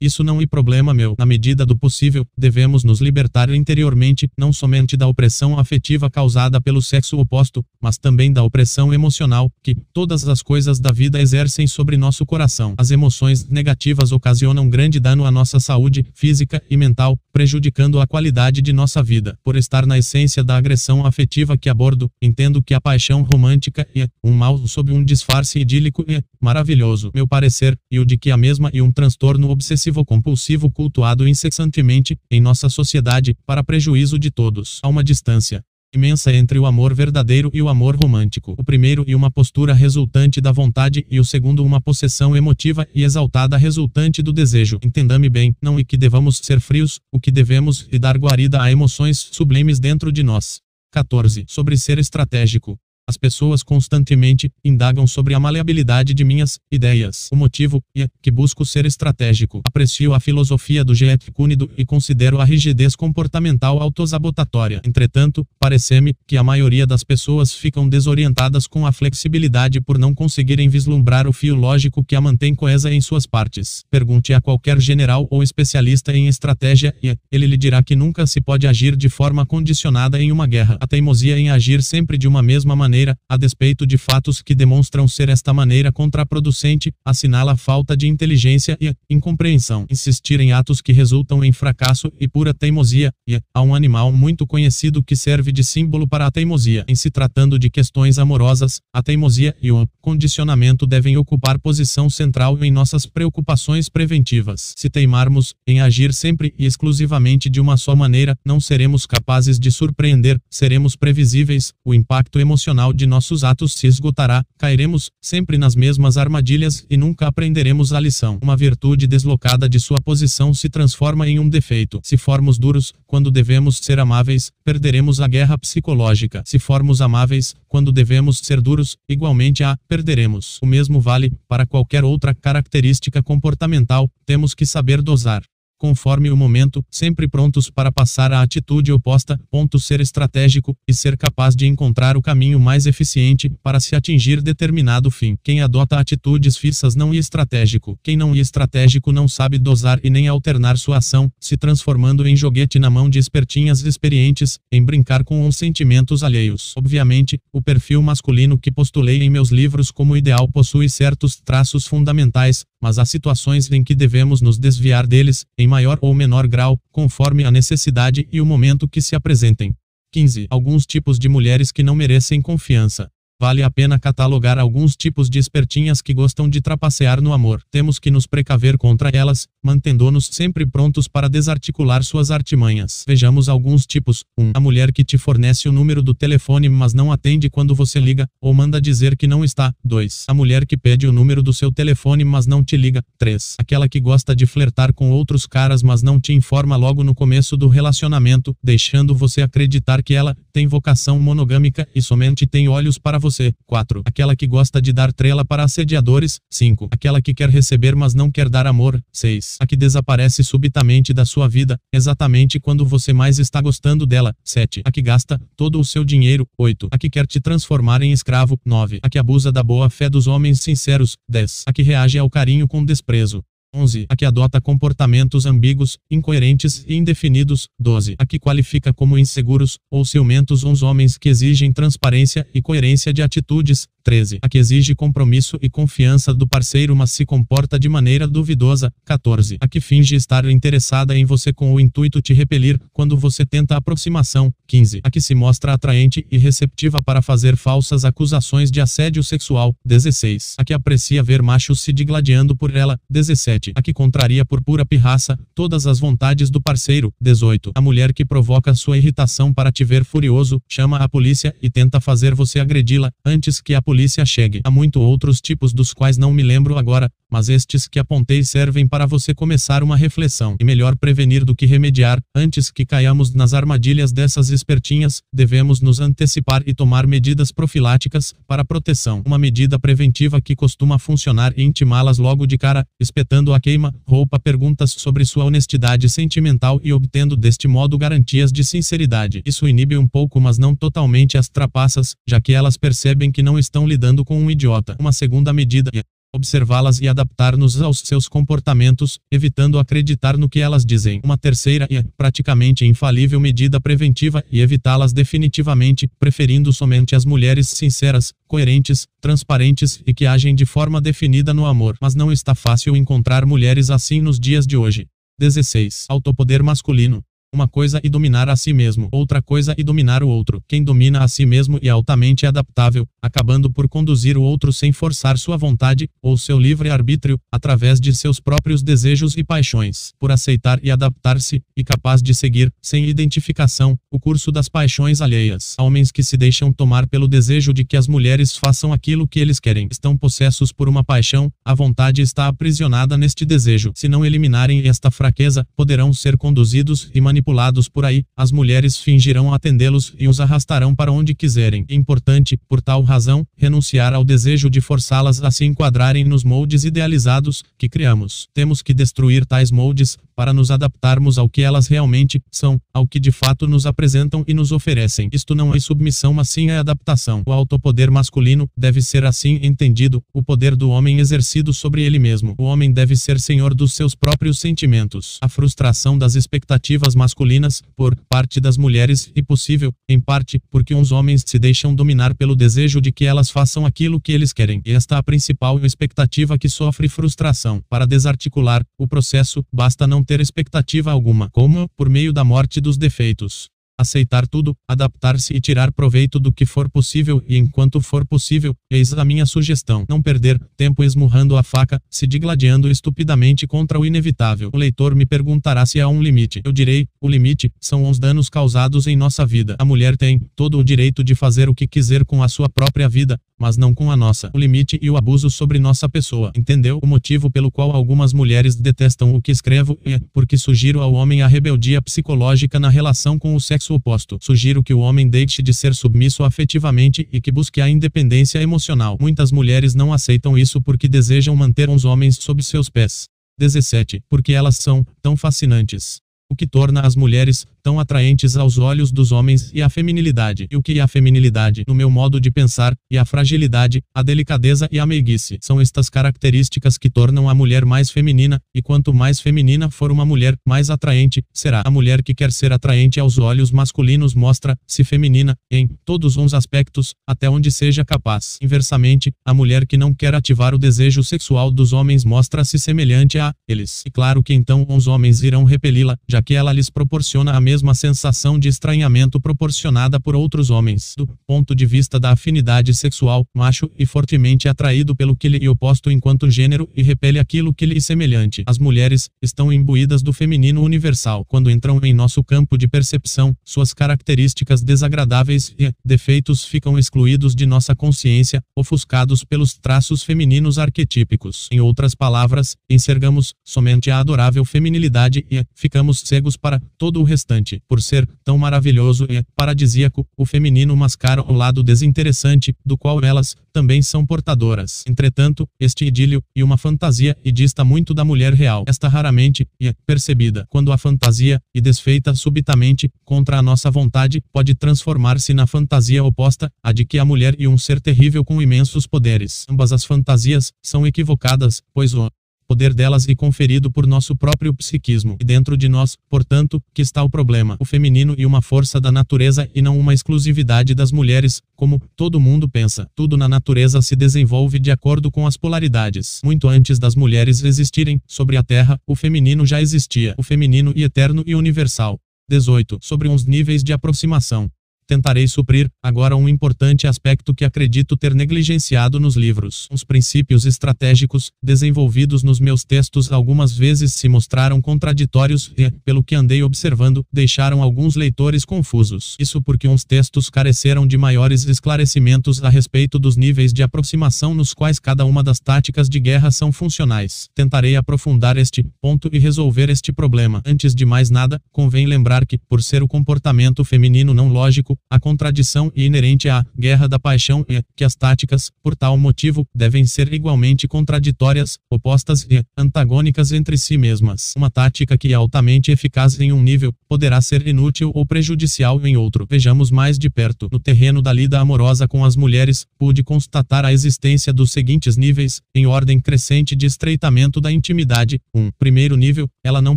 isso não é problema meu. Na medida do possível, devemos nos libertar interiormente, não somente da opressão afetiva causada pelo sexo oposto, mas também da opressão emocional, que todas as coisas da vida exercem sobre nosso coração. As emoções negativas ocasionam grande dano à nossa saúde física e mental, prejudicando a qualidade de nossa vida. Por estar na essência da agressão afetiva que abordo, entendo que a paixão romântica é um mal sob um disfarce idílico e maravilhoso. Meu parecer, e o de que a mesma e um transtorno obsessivo obsessivo-compulsivo cultuado incessantemente em nossa sociedade, para prejuízo de todos. Há uma distância imensa entre o amor verdadeiro e o amor romântico. O primeiro e uma postura resultante da vontade e o segundo uma possessão emotiva e exaltada resultante do desejo. Entenda-me bem, não e que devamos ser frios, o que devemos e dar guarida a emoções sublimes dentro de nós. 14. Sobre ser estratégico. As pessoas constantemente indagam sobre a maleabilidade de minhas ideias. O motivo é que busco ser estratégico. Aprecio a filosofia do Jeet Cúnido e considero a rigidez comportamental autosabotatória. Entretanto, parece-me que a maioria das pessoas ficam desorientadas com a flexibilidade por não conseguirem vislumbrar o fio lógico que a mantém coesa em suas partes. Pergunte a qualquer general ou especialista em estratégia e ele lhe dirá que nunca se pode agir de forma condicionada em uma guerra. A teimosia em agir sempre de uma mesma maneira maneira, a despeito de fatos que demonstram ser esta maneira contraproducente, assinala a falta de inteligência e incompreensão. Insistir em atos que resultam em fracasso e pura teimosia, e há um animal muito conhecido que serve de símbolo para a teimosia. Em se tratando de questões amorosas, a teimosia e o condicionamento devem ocupar posição central em nossas preocupações preventivas. Se teimarmos em agir sempre e exclusivamente de uma só maneira, não seremos capazes de surpreender, seremos previsíveis, o impacto emocional final de nossos atos se esgotará, cairemos sempre nas mesmas armadilhas e nunca aprenderemos a lição. Uma virtude deslocada de sua posição se transforma em um defeito. Se formos duros, quando devemos ser amáveis, perderemos a guerra psicológica. Se formos amáveis, quando devemos ser duros, igualmente a perderemos. O mesmo vale para qualquer outra característica comportamental, temos que saber dosar conforme o momento, sempre prontos para passar à atitude oposta, ponto ser estratégico e ser capaz de encontrar o caminho mais eficiente para se atingir determinado fim. Quem adota atitudes fixas não é estratégico. Quem não é estratégico não sabe dosar e nem alternar sua ação, se transformando em joguete na mão de espertinhas experientes, em brincar com os sentimentos alheios. Obviamente, o perfil masculino que postulei em meus livros como ideal possui certos traços fundamentais, mas há situações em que devemos nos desviar deles, em maior ou menor grau, conforme a necessidade e o momento que se apresentem. 15. Alguns tipos de mulheres que não merecem confiança. Vale a pena catalogar alguns tipos de espertinhas que gostam de trapacear no amor. Temos que nos precaver contra elas, mantendo-nos sempre prontos para desarticular suas artimanhas. Vejamos alguns tipos. 1. Um, a mulher que te fornece o número do telefone mas não atende quando você liga, ou manda dizer que não está. 2. A mulher que pede o número do seu telefone mas não te liga. 3. Aquela que gosta de flertar com outros caras mas não te informa logo no começo do relacionamento, deixando você acreditar que ela tem vocação monogâmica e somente tem olhos para você você. 4. Aquela que gosta de dar trela para assediadores. 5. Aquela que quer receber mas não quer dar amor. 6. A que desaparece subitamente da sua vida, exatamente quando você mais está gostando dela. 7. A que gasta todo o seu dinheiro. 8. A que quer te transformar em escravo. 9. A que abusa da boa fé dos homens sinceros. 10. A que reage ao carinho com desprezo. 11. A que adota comportamentos ambíguos, incoerentes e indefinidos. 12. A que qualifica como inseguros ou ciumentos uns homens que exigem transparência e coerência de atitudes. 13. A que exige compromisso e confiança do parceiro mas se comporta de maneira duvidosa. 14. A que finge estar interessada em você com o intuito de repelir quando você tenta aproximação. 15. A que se mostra atraente e receptiva para fazer falsas acusações de assédio sexual. 16. A que aprecia ver machos se digladiando por ela. 17. A que contraria por pura pirraça todas as vontades do parceiro. 18. A mulher que provoca sua irritação para te ver furioso, chama a polícia e tenta fazer você agredi-la antes que a polícia chegue. Há muito outros tipos dos quais não me lembro agora, mas estes que apontei servem para você começar uma reflexão. E melhor prevenir do que remediar, antes que caiamos nas armadilhas dessas espertinhas, devemos nos antecipar e tomar medidas profiláticas para proteção. Uma medida preventiva que costuma funcionar e intimá-las logo de cara, espetando a queima, roupa perguntas sobre sua honestidade sentimental e obtendo deste modo garantias de sinceridade. Isso inibe um pouco mas não totalmente as trapaças, já que elas percebem que não estão lidando com um idiota. Uma segunda medida é observá-las e adaptar-nos aos seus comportamentos, evitando acreditar no que elas dizem. Uma terceira e praticamente infalível medida preventiva e evitá-las definitivamente, preferindo somente as mulheres sinceras, coerentes, transparentes e que agem de forma definida no amor. Mas não está fácil encontrar mulheres assim nos dias de hoje. 16. Autopoder masculino. Uma coisa e dominar a si mesmo, outra coisa e dominar o outro. Quem domina a si mesmo e é altamente adaptável, acabando por conduzir o outro sem forçar sua vontade ou seu livre arbítrio, através de seus próprios desejos e paixões, por aceitar e adaptar-se, e capaz de seguir, sem identificação, o curso das paixões alheias. Homens que se deixam tomar pelo desejo de que as mulheres façam aquilo que eles querem, estão possessos por uma paixão, a vontade está aprisionada neste desejo. Se não eliminarem esta fraqueza, poderão ser conduzidos e manipulados manipulados por aí, as mulheres fingirão atendê-los e os arrastarão para onde quiserem. É importante, por tal razão, renunciar ao desejo de forçá-las a se enquadrarem nos moldes idealizados que criamos. Temos que destruir tais moldes para nos adaptarmos ao que elas realmente são, ao que de fato nos apresentam e nos oferecem. Isto não é submissão, mas sim é adaptação. O autopoder masculino deve ser assim entendido, o poder do homem exercido sobre ele mesmo. O homem deve ser senhor dos seus próprios sentimentos. A frustração das expectativas masculinas masculinas, por parte das mulheres, e possível, em parte, porque uns homens se deixam dominar pelo desejo de que elas façam aquilo que eles querem. E esta é a principal expectativa que sofre frustração. Para desarticular o processo, basta não ter expectativa alguma, como, por meio da morte dos defeitos aceitar tudo, adaptar-se e tirar proveito do que for possível e enquanto for possível, eis a minha sugestão. Não perder tempo esmurrando a faca, se digladiando estupidamente contra o inevitável. O leitor me perguntará se há um limite. Eu direi, o limite são os danos causados em nossa vida. A mulher tem todo o direito de fazer o que quiser com a sua própria vida, mas não com a nossa. O limite e o abuso sobre nossa pessoa. Entendeu? O motivo pelo qual algumas mulheres detestam o que escrevo é porque sugiro ao homem a rebeldia psicológica na relação com o sexo oposto. Sugiro que o homem deixe de ser submisso afetivamente e que busque a independência emocional. Muitas mulheres não aceitam isso porque desejam manter uns homens sob seus pés. 17. Porque elas são tão fascinantes o que torna as mulheres tão atraentes aos olhos dos homens e a feminilidade. E o que é a feminilidade? No meu modo de pensar, e a fragilidade, a delicadeza e a meiguice. São estas características que tornam a mulher mais feminina, e quanto mais feminina for uma mulher, mais atraente será. A mulher que quer ser atraente aos olhos masculinos mostra-se feminina, em todos os aspectos, até onde seja capaz. Inversamente, a mulher que não quer ativar o desejo sexual dos homens mostra-se semelhante a eles. E claro que então os homens irão repeli-la, já já que ela lhes proporciona a mesma sensação de estranhamento proporcionada por outros homens. Do ponto de vista da afinidade sexual, macho e fortemente atraído pelo que lhe é oposto enquanto gênero e repele aquilo que lhe é semelhante. As mulheres estão imbuídas do feminino universal. Quando entram em nosso campo de percepção, suas características desagradáveis e defeitos ficam excluídos de nossa consciência, ofuscados pelos traços femininos arquetípicos. Em outras palavras, enxergamos somente a adorável feminilidade e ficamos cegos para todo o restante. Por ser tão maravilhoso e paradisíaco, o feminino mascara o lado desinteressante, do qual elas também são portadoras. Entretanto, este idílio e uma fantasia e dista muito da mulher real. Esta raramente é percebida quando a fantasia e desfeita subitamente contra a nossa vontade pode transformar-se na fantasia oposta, a de que a mulher e um ser terrível com imensos poderes. Ambas as fantasias são equivocadas, pois o poder delas e conferido por nosso próprio psiquismo. E dentro de nós, portanto, que está o problema. O feminino e uma força da natureza e não uma exclusividade das mulheres, como todo mundo pensa. Tudo na natureza se desenvolve de acordo com as polaridades. Muito antes das mulheres existirem sobre a Terra, o feminino já existia. O feminino e eterno e universal. 18. Sobre uns níveis de aproximação tentarei suprir, agora um importante aspecto que acredito ter negligenciado nos livros. Os princípios estratégicos, desenvolvidos nos meus textos algumas vezes se mostraram contraditórios e, pelo que andei observando, deixaram alguns leitores confusos. Isso porque uns textos careceram de maiores esclarecimentos a respeito dos níveis de aproximação nos quais cada uma das táticas de guerra são funcionais. Tentarei aprofundar este ponto e resolver este problema. Antes de mais nada, convém lembrar que, por ser o comportamento feminino não lógico, a contradição inerente à guerra da paixão é que as táticas, por tal motivo, devem ser igualmente contraditórias, opostas e antagônicas entre si mesmas. Uma tática que é altamente eficaz em um nível poderá ser inútil ou prejudicial em outro. Vejamos mais de perto. No terreno da lida amorosa com as mulheres, pude constatar a existência dos seguintes níveis, em ordem crescente de estreitamento da intimidade. 1. Um, primeiro nível, ela não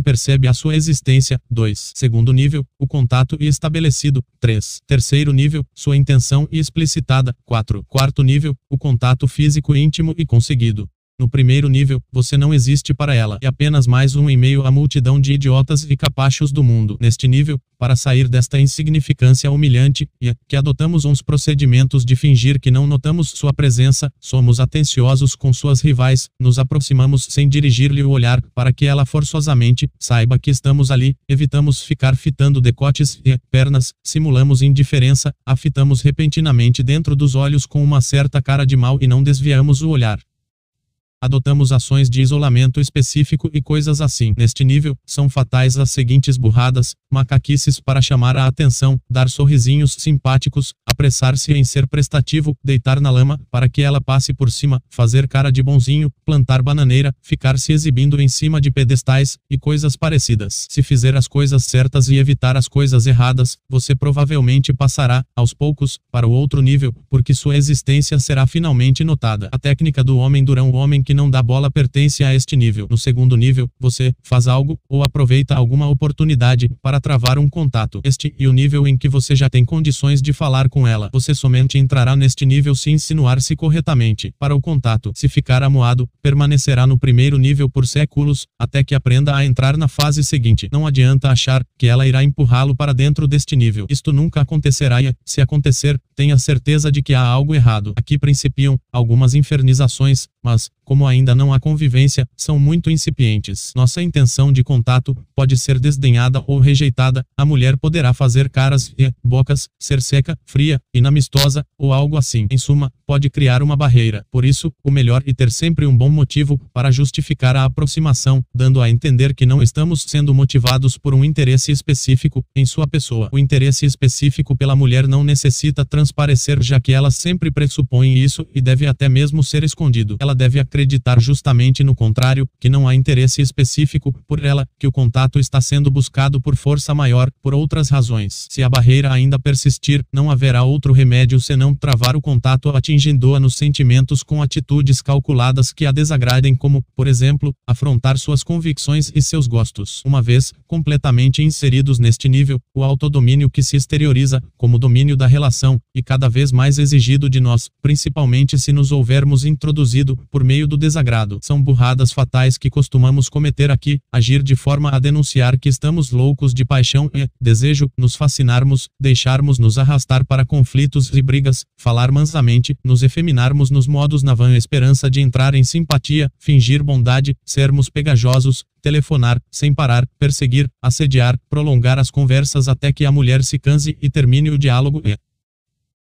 percebe a sua existência. 2. Segundo nível, o contato estabelecido. 3 Terceiro nível, sua intenção e explicitada. 4. Quarto nível, o contato físico íntimo e conseguido. No primeiro nível, você não existe para ela. É apenas mais um em meio à multidão de idiotas e capachos do mundo. Neste nível, para sair desta insignificância humilhante, e que adotamos uns procedimentos de fingir que não notamos sua presença, somos atenciosos com suas rivais, nos aproximamos sem dirigir-lhe o olhar, para que ela forçosamente saiba que estamos ali, evitamos ficar fitando decotes e pernas, simulamos indiferença, a fitamos repentinamente dentro dos olhos com uma certa cara de mal e não desviamos o olhar adotamos ações de isolamento específico e coisas assim. Neste nível, são fatais as seguintes burradas, macaquices para chamar a atenção, dar sorrisinhos simpáticos, apressar-se em ser prestativo, deitar na lama, para que ela passe por cima, fazer cara de bonzinho, plantar bananeira, ficar se exibindo em cima de pedestais, e coisas parecidas. Se fizer as coisas certas e evitar as coisas erradas, você provavelmente passará, aos poucos, para o outro nível, porque sua existência será finalmente notada. A técnica do homem durão o homem que que não dá bola pertence a este nível. No segundo nível, você faz algo ou aproveita alguma oportunidade para travar um contato. Este e o nível em que você já tem condições de falar com ela. Você somente entrará neste nível se insinuar-se corretamente. Para o contato, se ficar amuado, permanecerá no primeiro nível por séculos, até que aprenda a entrar na fase seguinte. Não adianta achar que ela irá empurrá-lo para dentro deste nível. Isto nunca acontecerá e, se acontecer, tenha certeza de que há algo errado. Aqui principiam algumas infernizações, mas, como ainda não há convivência, são muito incipientes. Nossa intenção de contato pode ser desdenhada ou rejeitada. A mulher poderá fazer caras e bocas, ser seca, fria, inamistosa ou algo assim. Em suma, pode criar uma barreira. Por isso, o melhor é ter sempre um bom motivo para justificar a aproximação, dando a entender que não estamos sendo motivados por um interesse específico em sua pessoa. O interesse específico pela mulher não necessita transparecer, já que ela sempre pressupõe isso e deve até mesmo ser escondido. Ela ela deve acreditar justamente no contrário, que não há interesse específico por ela, que o contato está sendo buscado por força maior, por outras razões. Se a barreira ainda persistir, não haverá outro remédio senão travar o contato atingindo-a nos sentimentos com atitudes calculadas que a desagradem, como, por exemplo, afrontar suas convicções e seus gostos. Uma vez completamente inseridos neste nível, o autodomínio que se exterioriza como domínio da relação e cada vez mais exigido de nós, principalmente se nos houvermos introduzido por meio do desagrado. São burradas fatais que costumamos cometer aqui, agir de forma a denunciar que estamos loucos de paixão e desejo, nos fascinarmos, deixarmos nos arrastar para conflitos e brigas, falar mansamente, nos efeminarmos nos modos na vã esperança de entrar em simpatia, fingir bondade, sermos pegajosos, telefonar, sem parar, perseguir, assediar, prolongar as conversas até que a mulher se canse e termine o diálogo e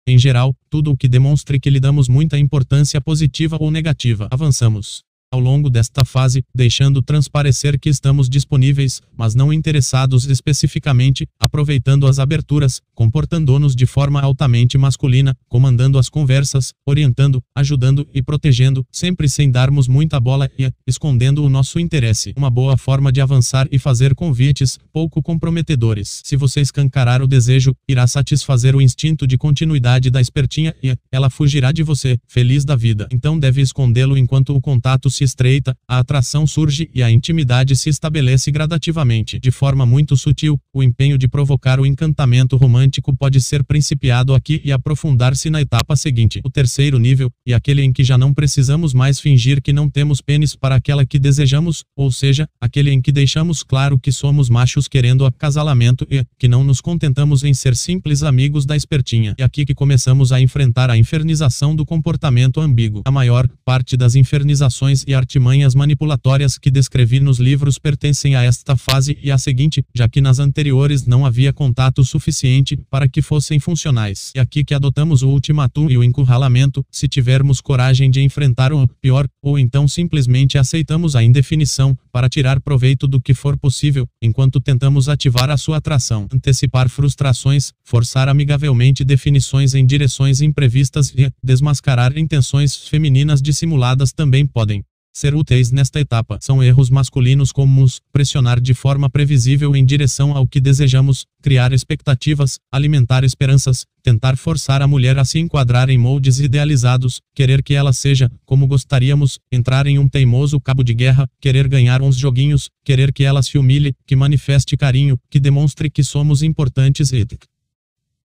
em geral, tudo o que demonstre que lhe damos muita importância positiva ou negativa. Avançamos ao longo desta fase, deixando transparecer que estamos disponíveis, mas não interessados especificamente, aproveitando as aberturas, comportando-nos de forma altamente masculina, comandando as conversas, orientando, ajudando e protegendo, sempre sem darmos muita bola e escondendo o nosso interesse. Uma boa forma de avançar e fazer convites, pouco comprometedores. Se você escancarar o desejo, irá satisfazer o instinto de continuidade da espertinha e ela fugirá de você, feliz da vida. Então deve escondê-lo enquanto o contato se estreita, a atração surge e a intimidade se estabelece gradativamente. De forma muito sutil, o empenho de provocar o encantamento romântico pode ser principiado aqui e aprofundar-se na etapa seguinte. O terceiro nível, e aquele em que já não precisamos mais fingir que não temos pênis para aquela que desejamos, ou seja, aquele em que deixamos claro que somos machos querendo acasalamento e que não nos contentamos em ser simples amigos da espertinha. É aqui que começamos a enfrentar a infernização do comportamento ambíguo. A maior parte das infernizações e artimanhas manipulatórias que descrevi nos livros pertencem a esta fase e à seguinte, já que nas anteriores não havia contato suficiente para que fossem funcionais. É aqui que adotamos o ultimatum e o encurralamento, se tivermos coragem de enfrentar o pior, ou então simplesmente aceitamos a indefinição, para tirar proveito do que for possível, enquanto tentamos ativar a sua atração, antecipar frustrações, forçar amigavelmente definições em direções imprevistas e desmascarar intenções femininas dissimuladas também podem ser úteis nesta etapa. São erros masculinos comuns, pressionar de forma previsível em direção ao que desejamos, criar expectativas, alimentar esperanças, tentar forçar a mulher a se enquadrar em moldes idealizados, querer que ela seja, como gostaríamos, entrar em um teimoso cabo de guerra, querer ganhar uns joguinhos, querer que ela se humilhe, que manifeste carinho, que demonstre que somos importantes e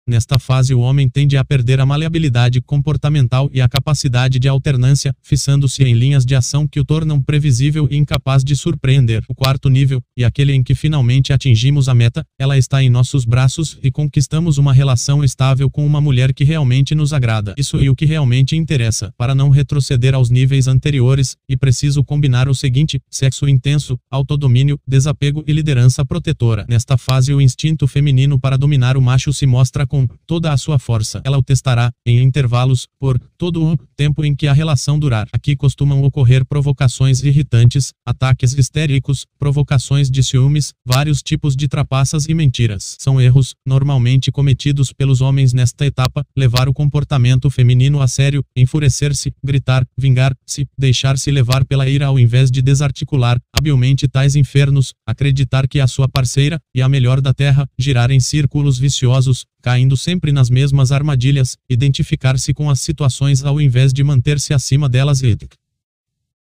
Nesta fase o homem tende a perder a maleabilidade comportamental e a capacidade de alternância, fixando-se em linhas de ação que o tornam previsível e incapaz de surpreender. O quarto nível, e aquele em que finalmente atingimos a meta, ela está em nossos braços e conquistamos uma relação estável com uma mulher que realmente nos agrada. Isso é o que realmente interessa. Para não retroceder aos níveis anteriores, e preciso combinar o seguinte: sexo intenso, autodomínio, desapego e liderança protetora. Nesta fase o instinto feminino para dominar o macho se mostra com com toda a sua força. Ela o testará, em intervalos, por todo o tempo em que a relação durar. Aqui costumam ocorrer provocações irritantes, ataques histéricos, provocações de ciúmes, vários tipos de trapaças e mentiras. São erros, normalmente cometidos pelos homens nesta etapa, levar o comportamento feminino a sério, enfurecer-se, gritar, vingar-se, deixar-se levar pela ira ao invés de desarticular, habilmente tais infernos, acreditar que a sua parceira, e a melhor da terra, girar em círculos viciosos, caindo sempre nas mesmas armadilhas, identificar-se com as situações ao invés de manter-se acima delas e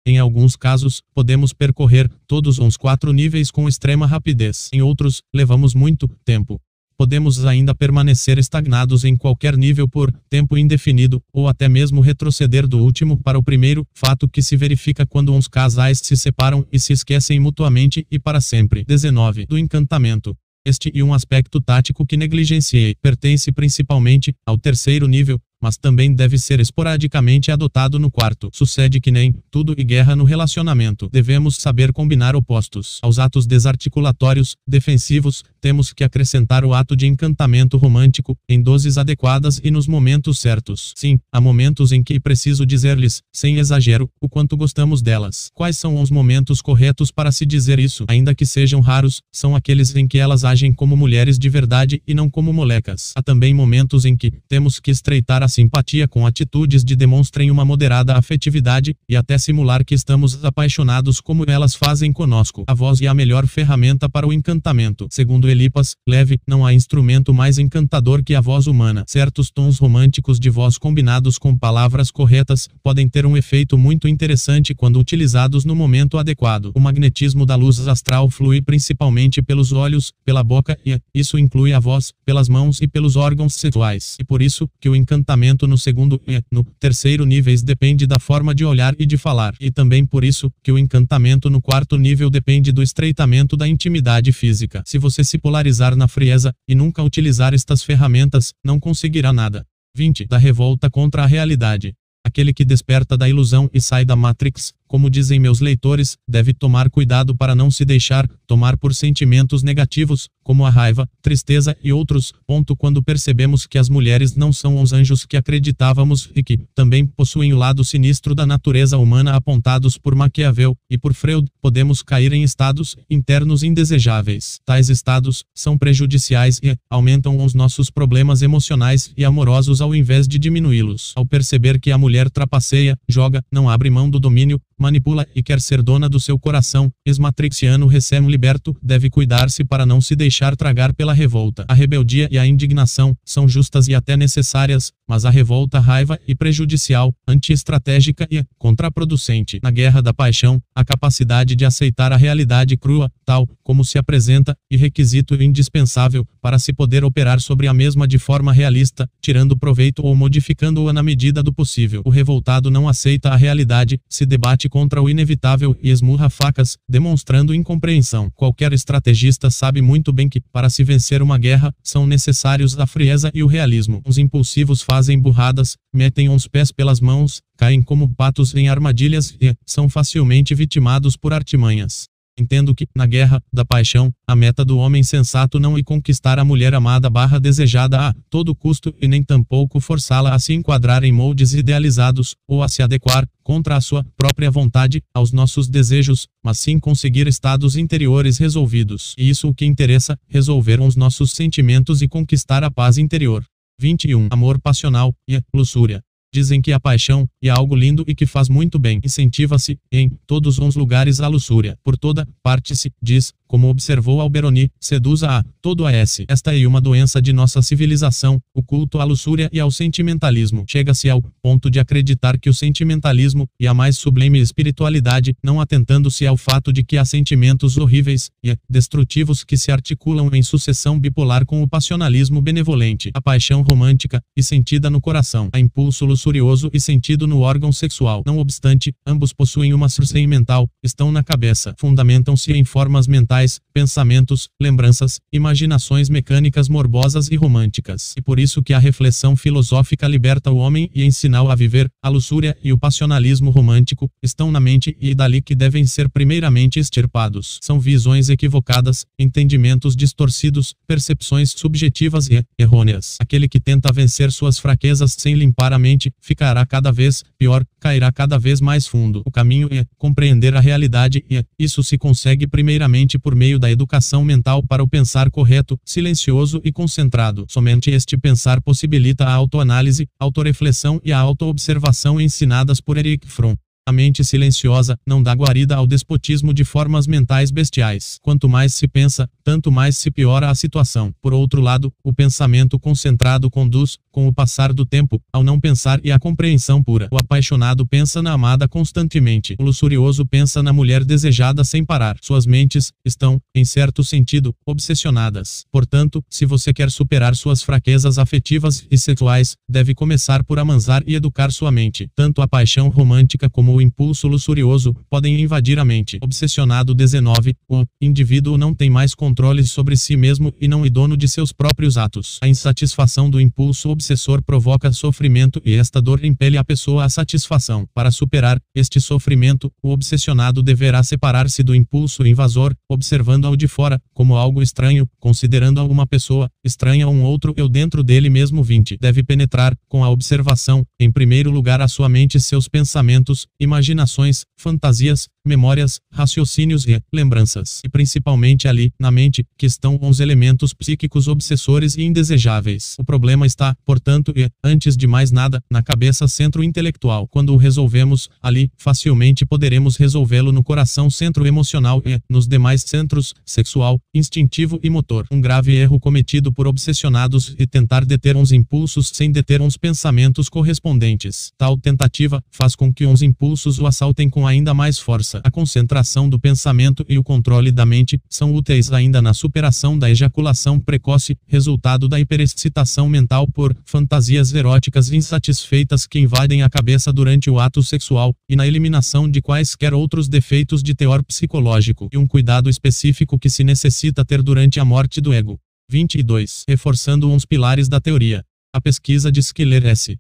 em alguns casos, podemos percorrer todos os quatro níveis com extrema rapidez. Em outros, levamos muito tempo. Podemos ainda permanecer estagnados em qualquer nível por tempo indefinido, ou até mesmo retroceder do último para o primeiro, fato que se verifica quando uns casais se separam e se esquecem mutuamente e para sempre. 19. Do encantamento. Este e um aspecto tático que negligenciei pertence principalmente ao terceiro nível, mas também deve ser esporadicamente adotado no quarto. Sucede que nem tudo e guerra no relacionamento. Devemos saber combinar opostos. Aos atos desarticulatórios, defensivos, temos que acrescentar o ato de encantamento romântico, em doses adequadas e nos momentos certos. Sim, há momentos em que preciso dizer-lhes, sem exagero, o quanto gostamos delas. Quais são os momentos corretos para se dizer isso? Ainda que sejam raros, são aqueles em que elas agem como mulheres de verdade e não como molecas. Há também momentos em que temos que estreitar a a simpatia com atitudes de demonstrem uma moderada afetividade, e até simular que estamos apaixonados como elas fazem conosco. A voz é a melhor ferramenta para o encantamento. Segundo Elipas, leve, não há instrumento mais encantador que a voz humana. Certos tons românticos de voz combinados com palavras corretas, podem ter um efeito muito interessante quando utilizados no momento adequado. O magnetismo da luz astral flui principalmente pelos olhos, pela boca e, isso inclui a voz, pelas mãos e pelos órgãos sexuais. E por isso, que o encantamento encantamento no segundo e no terceiro níveis depende da forma de olhar e de falar, e também por isso que o encantamento no quarto nível depende do estreitamento da intimidade física. Se você se polarizar na frieza e nunca utilizar estas ferramentas, não conseguirá nada. 20. Da revolta contra a realidade. Aquele que desperta da ilusão e sai da Matrix, como dizem meus leitores, deve tomar cuidado para não se deixar tomar por sentimentos negativos, como a raiva, tristeza e outros. Ponto quando percebemos que as mulheres não são os anjos que acreditávamos e que também possuem o lado sinistro da natureza humana apontados por Maquiavel e por Freud, podemos cair em estados internos indesejáveis. Tais estados são prejudiciais e aumentam os nossos problemas emocionais e amorosos ao invés de diminuí-los. Ao perceber que a mulher trapaceia, joga, não abre mão do domínio, manipula e quer ser dona do seu coração, ex-matrixiano recém-liberto, deve cuidar-se para não se deixar tragar pela revolta. A rebeldia e a indignação são justas e até necessárias, mas a revolta raiva e prejudicial, anti-estratégica e contraproducente. Na guerra da paixão, a capacidade de aceitar a realidade crua, tal como se apresenta, e requisito indispensável para se poder operar sobre a mesma de forma realista, tirando proveito ou modificando-a na medida do possível. O revoltado não aceita a realidade, se debate contra o inevitável e esmurra facas, demonstrando incompreensão. Qualquer estrategista sabe muito bem que, para se vencer uma guerra, são necessários a frieza e o realismo. Os impulsivos fazem burradas, metem os pés pelas mãos, caem como patos em armadilhas e são facilmente vitimados por artimanhas. Entendo que, na guerra da paixão, a meta do homem sensato não é conquistar a mulher amada barra desejada a todo custo e nem tampouco forçá-la a se enquadrar em moldes idealizados, ou a se adequar, contra a sua própria vontade, aos nossos desejos, mas sim conseguir estados interiores resolvidos. E isso o que interessa, resolver os nossos sentimentos e conquistar a paz interior. 21. Amor passional e luxúria. Dizem que a paixão é algo lindo e que faz muito bem. Incentiva-se, em todos os lugares, a luxúria. Por toda parte se diz, como observou Alberoni, seduza a todo a S. Esta é uma doença de nossa civilização, o culto à luxúria e ao sentimentalismo. Chega-se ao ponto de acreditar que o sentimentalismo e a mais sublime espiritualidade, não atentando-se ao fato de que há sentimentos horríveis e destrutivos que se articulam em sucessão bipolar com o passionalismo benevolente, a paixão romântica e sentida no coração, a impulso luxurioso e sentido no órgão sexual. Não obstante, ambos possuem uma surcem mental, estão na cabeça, fundamentam-se em formas mentais, pensamentos, lembranças, imaginações mecânicas morbosas e românticas. E por isso que a reflexão filosófica liberta o homem e ensina-o a viver, a luxúria e o passionalismo romântico estão na mente e dali que devem ser primeiramente extirpados. São visões equivocadas, entendimentos distorcidos, percepções subjetivas e errôneas. Aquele que tenta vencer suas fraquezas sem limpar a mente, ficará cada vez pior, cairá cada vez mais fundo. O caminho é compreender a realidade e isso se consegue primeiramente por meio da educação mental para o pensar correto, silencioso e concentrado. Somente este pensar possibilita a autoanálise, autoreflexão e a autoobservação ensinadas por Eric Fromm. A mente silenciosa não dá guarida ao despotismo de formas mentais bestiais. Quanto mais se pensa, tanto mais se piora a situação. Por outro lado, o pensamento concentrado conduz, com o passar do tempo, ao não pensar e à compreensão pura. O apaixonado pensa na amada constantemente. O luxurioso pensa na mulher desejada sem parar. Suas mentes estão, em certo sentido, obsessionadas. Portanto, se você quer superar suas fraquezas afetivas e sexuais, deve começar por amansar e educar sua mente. Tanto a paixão romântica como o impulso luxurioso podem invadir a mente. Obsessionado 19. O indivíduo não tem mais controle sobre si mesmo e não é dono de seus próprios atos. A insatisfação do impulso obsessor provoca sofrimento e esta dor impele a pessoa à satisfação. Para superar este sofrimento, o obsessionado deverá separar-se do impulso invasor, observando ao de fora como algo estranho, considerando a uma pessoa estranha a um outro eu dentro dele mesmo 20. Deve penetrar com a observação, em primeiro lugar, a sua mente e seus pensamentos e imaginações, fantasias, memórias, raciocínios e lembranças. E principalmente ali, na mente, que estão os elementos psíquicos obsessores e indesejáveis. O problema está, portanto, e, antes de mais nada, na cabeça centro intelectual. Quando o resolvemos, ali, facilmente poderemos resolvê-lo no coração centro emocional e, nos demais centros, sexual, instintivo e motor. Um grave erro cometido por obsessionados e tentar deter uns impulsos sem deter uns pensamentos correspondentes. Tal tentativa faz com que uns impulsos impulsos o assaltem com ainda mais força. A concentração do pensamento e o controle da mente são úteis ainda na superação da ejaculação precoce, resultado da hiperexcitação mental por fantasias eróticas insatisfeitas que invadem a cabeça durante o ato sexual, e na eliminação de quaisquer outros defeitos de teor psicológico, e um cuidado específico que se necessita ter durante a morte do ego. 22. Reforçando uns pilares da teoria. A pesquisa de Skiller S.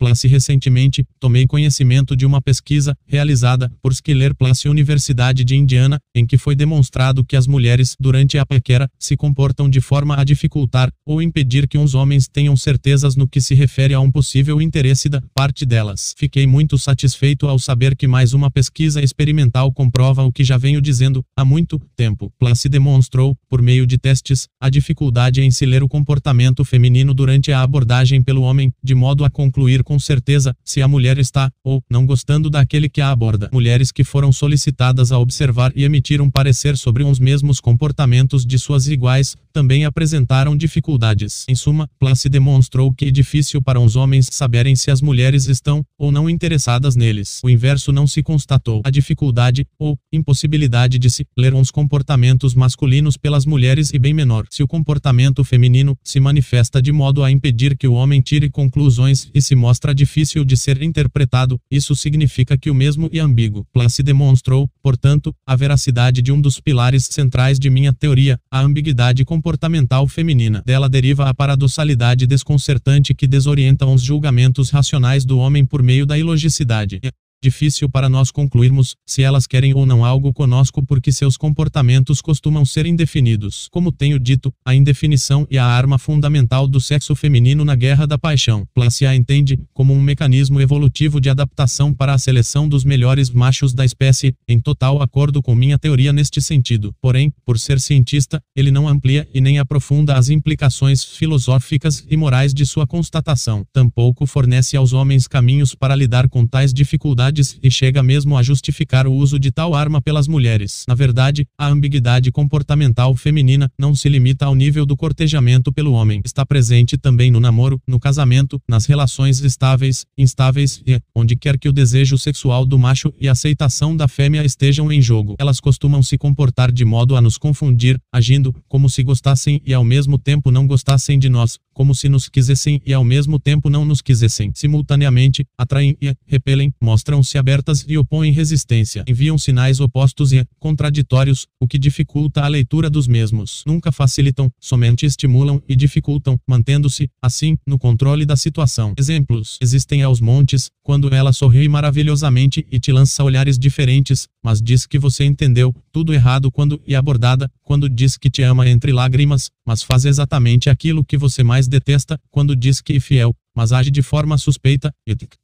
Place recentemente, tomei conhecimento de uma pesquisa, realizada, por Skiller Place Universidade de Indiana, em que foi demonstrado que as mulheres, durante a paquera, se comportam de forma a dificultar, ou impedir que uns homens tenham certezas no que se refere a um possível interesse da parte delas. Fiquei muito satisfeito ao saber que mais uma pesquisa experimental comprova o que já venho dizendo, há muito tempo. Place demonstrou, por meio de testes, a dificuldade em se ler o comportamento feminino durante a abordagem pelo homem, de modo a concluir com certeza se a mulher está ou não gostando daquele que a aborda. Mulheres que foram solicitadas a observar e emitir um parecer sobre os mesmos comportamentos de suas iguais também apresentaram dificuldades. Em suma, Place demonstrou que é difícil para os homens saberem se as mulheres estão ou não interessadas neles. O inverso não se constatou. A dificuldade ou impossibilidade de se ler uns comportamentos masculinos pelas mulheres e bem menor. Se o comportamento feminino se manifesta de modo a impedir que o homem tire conclusões e se mostre mostra difícil de ser interpretado, isso significa que o mesmo e ambíguo. Place demonstrou, portanto, a veracidade de um dos pilares centrais de minha teoria, a ambiguidade comportamental feminina. Dela deriva a paradoxalidade desconcertante que desorienta os julgamentos racionais do homem por meio da ilogicidade difícil para nós concluirmos se elas querem ou não algo conosco porque seus comportamentos costumam ser indefinidos. Como tenho dito, a indefinição é a arma fundamental do sexo feminino na guerra da paixão. Place a entende como um mecanismo evolutivo de adaptação para a seleção dos melhores machos da espécie, em total acordo com minha teoria neste sentido. Porém, por ser cientista, ele não amplia e nem aprofunda as implicações filosóficas e morais de sua constatação. Tampouco fornece aos homens caminhos para lidar com tais dificuldades e chega mesmo a justificar o uso de tal arma pelas mulheres. Na verdade, a ambiguidade comportamental feminina não se limita ao nível do cortejamento pelo homem. Está presente também no namoro, no casamento, nas relações estáveis, instáveis e, onde quer que o desejo sexual do macho e a aceitação da fêmea estejam em jogo. Elas costumam se comportar de modo a nos confundir, agindo como se gostassem e ao mesmo tempo não gostassem de nós, como se nos quisessem e ao mesmo tempo não nos quisessem. Simultaneamente, atraem e repelem, mostram-se abertas e opõem resistência. Enviam sinais opostos e contraditórios, o que dificulta a leitura dos mesmos. Nunca facilitam, somente estimulam e dificultam, mantendo-se, assim, no controle da situação. Exemplos existem aos montes, quando ela sorri maravilhosamente e te lança olhares diferentes, mas diz que você entendeu tudo errado quando é abordada, quando diz que te ama entre lágrimas, mas faz exatamente aquilo que você mais detesta, quando diz que é fiel, mas age de forma suspeita, ética.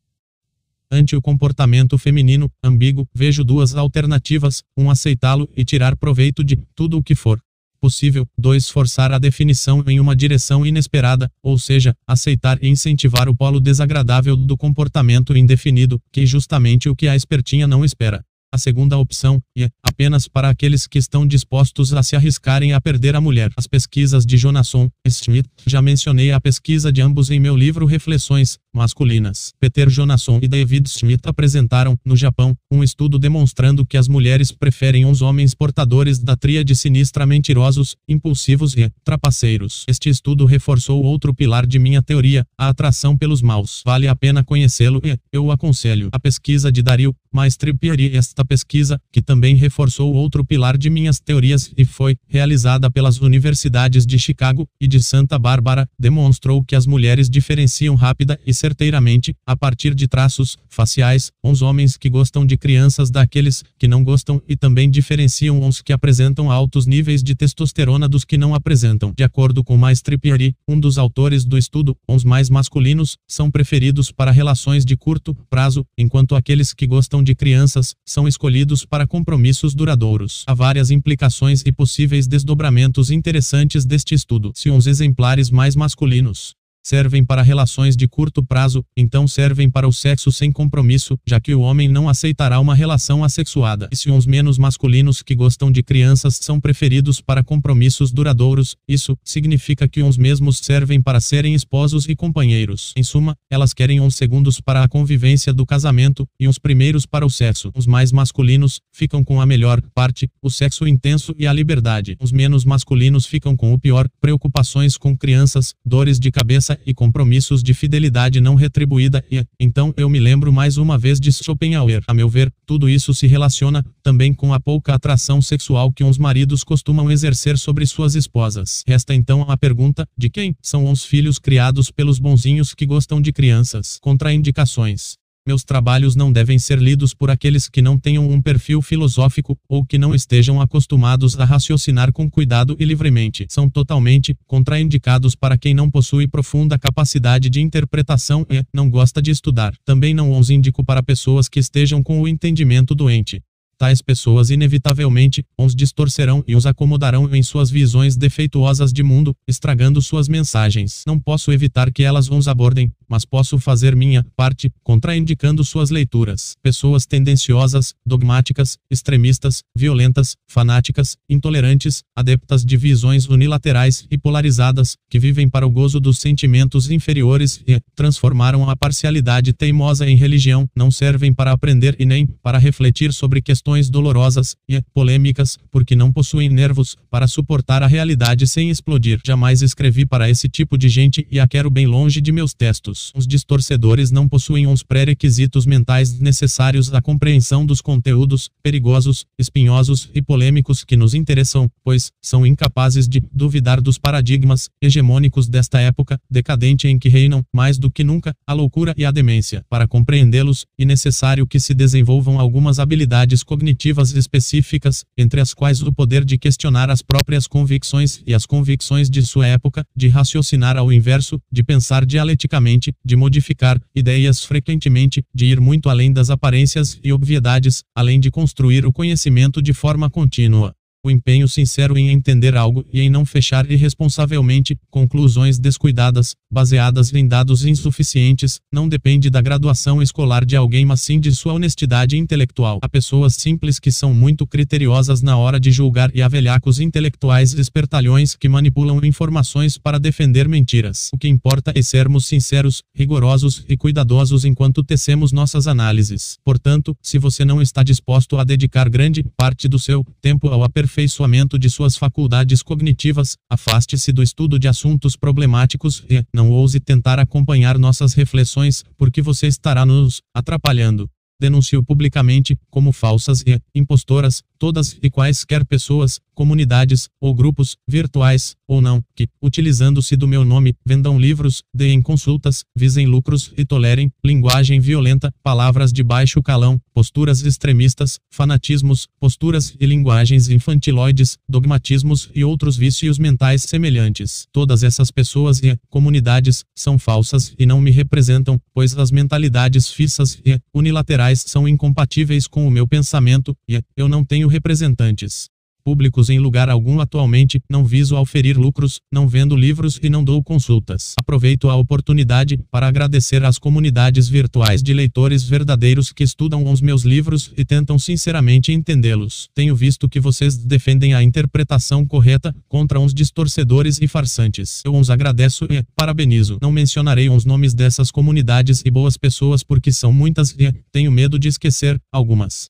Ante o comportamento feminino, ambíguo, vejo duas alternativas: um aceitá-lo e tirar proveito de tudo o que for possível, 2. Forçar a definição em uma direção inesperada, ou seja, aceitar e incentivar o polo desagradável do comportamento indefinido, que é justamente o que a espertinha não espera. A segunda opção é apenas para aqueles que estão dispostos a se arriscarem a perder a mulher. As pesquisas de Jonasson Smith, já mencionei a pesquisa de ambos em meu livro Reflexões Masculinas. Peter Jonasson e David Smith apresentaram, no Japão, um estudo demonstrando que as mulheres preferem os homens portadores da tríade sinistra mentirosos, impulsivos e trapaceiros. Este estudo reforçou outro pilar de minha teoria, a atração pelos maus. Vale a pena conhecê-lo e eu aconselho. A pesquisa de Dario Maestripieri esta pesquisa, que também reforçou outro pilar de minhas teorias e foi realizada pelas universidades de Chicago e de Santa Bárbara, demonstrou que as mulheres diferenciam rápida e certeiramente, a partir de traços faciais, os homens que gostam de crianças daqueles que não gostam e também diferenciam os que apresentam altos níveis de testosterona dos que não apresentam. De acordo com Maestripieri, um dos autores do estudo, os mais masculinos são preferidos para relações de curto prazo, enquanto aqueles que gostam de crianças são escolhidos para compromissos duradouros. Há várias implicações e possíveis desdobramentos interessantes deste estudo. Se uns exemplares mais masculinos servem para relações de curto prazo, então servem para o sexo sem compromisso, já que o homem não aceitará uma relação assexuada. E se uns menos masculinos que gostam de crianças são preferidos para compromissos duradouros, isso significa que uns mesmos servem para serem esposos e companheiros. Em suma, elas querem uns segundos para a convivência do casamento e uns primeiros para o sexo. Os mais masculinos ficam com a melhor parte, o sexo intenso e a liberdade. Os menos masculinos ficam com o pior, preocupações com crianças, dores de cabeça e compromissos de fidelidade não retribuída e, então, eu me lembro mais uma vez de Schopenhauer. A meu ver, tudo isso se relaciona também com a pouca atração sexual que uns maridos costumam exercer sobre suas esposas. Resta então a pergunta: de quem são os filhos criados pelos bonzinhos que gostam de crianças? Contraindicações. Meus trabalhos não devem ser lidos por aqueles que não tenham um perfil filosófico ou que não estejam acostumados a raciocinar com cuidado e livremente. São totalmente contraindicados para quem não possui profunda capacidade de interpretação e não gosta de estudar. Também não os indico para pessoas que estejam com o entendimento doente. Tais pessoas inevitavelmente os distorcerão e os acomodarão em suas visões defeituosas de mundo, estragando suas mensagens. Não posso evitar que elas os abordem, mas posso fazer minha parte, contraindicando suas leituras. Pessoas tendenciosas, dogmáticas, extremistas, violentas, fanáticas, intolerantes, adeptas de visões unilaterais e polarizadas, que vivem para o gozo dos sentimentos inferiores e transformaram a parcialidade teimosa em religião, não servem para aprender e nem para refletir sobre questões questões dolorosas e polêmicas, porque não possuem nervos para suportar a realidade sem explodir. Jamais escrevi para esse tipo de gente e a quero bem longe de meus textos. Os distorcedores não possuem os pré-requisitos mentais necessários à compreensão dos conteúdos perigosos, espinhosos e polêmicos que nos interessam, pois são incapazes de duvidar dos paradigmas hegemônicos desta época decadente em que reinam, mais do que nunca, a loucura e a demência. Para compreendê-los, é necessário que se desenvolvam algumas habilidades cognitivas específicas, entre as quais o poder de questionar as próprias convicções e as convicções de sua época, de raciocinar ao inverso, de pensar dialeticamente, de modificar ideias frequentemente, de ir muito além das aparências e obviedades, além de construir o conhecimento de forma contínua o empenho sincero em entender algo e em não fechar irresponsavelmente conclusões descuidadas, baseadas em dados insuficientes, não depende da graduação escolar de alguém, mas sim de sua honestidade intelectual. Há pessoas simples que são muito criteriosas na hora de julgar e há velhacos intelectuais espertalhões que manipulam informações para defender mentiras. O que importa é sermos sinceros, rigorosos e cuidadosos enquanto tecemos nossas análises. Portanto, se você não está disposto a dedicar grande parte do seu tempo ao aperfeiçoamento, aperfeiçoamento de suas faculdades cognitivas, afaste-se do estudo de assuntos problemáticos e não ouse tentar acompanhar nossas reflexões, porque você estará nos atrapalhando denuncio publicamente como falsas e impostoras todas e quaisquer pessoas, comunidades ou grupos, virtuais ou não, que, utilizando-se do meu nome, vendam livros, deem consultas, visem lucros e tolerem linguagem violenta, palavras de baixo calão, posturas extremistas, fanatismos, posturas e linguagens infantiloides, dogmatismos e outros vícios mentais semelhantes. Todas essas pessoas e comunidades são falsas e não me representam, pois as mentalidades fixas e unilaterais são incompatíveis com o meu pensamento e eu não tenho representantes públicos em lugar algum atualmente, não viso auferir lucros, não vendo livros e não dou consultas. Aproveito a oportunidade para agradecer às comunidades virtuais de leitores verdadeiros que estudam os meus livros e tentam sinceramente entendê-los. Tenho visto que vocês defendem a interpretação correta contra uns distorcedores e farsantes. Eu os agradeço e parabenizo. Não mencionarei os nomes dessas comunidades e boas pessoas porque são muitas e tenho medo de esquecer algumas.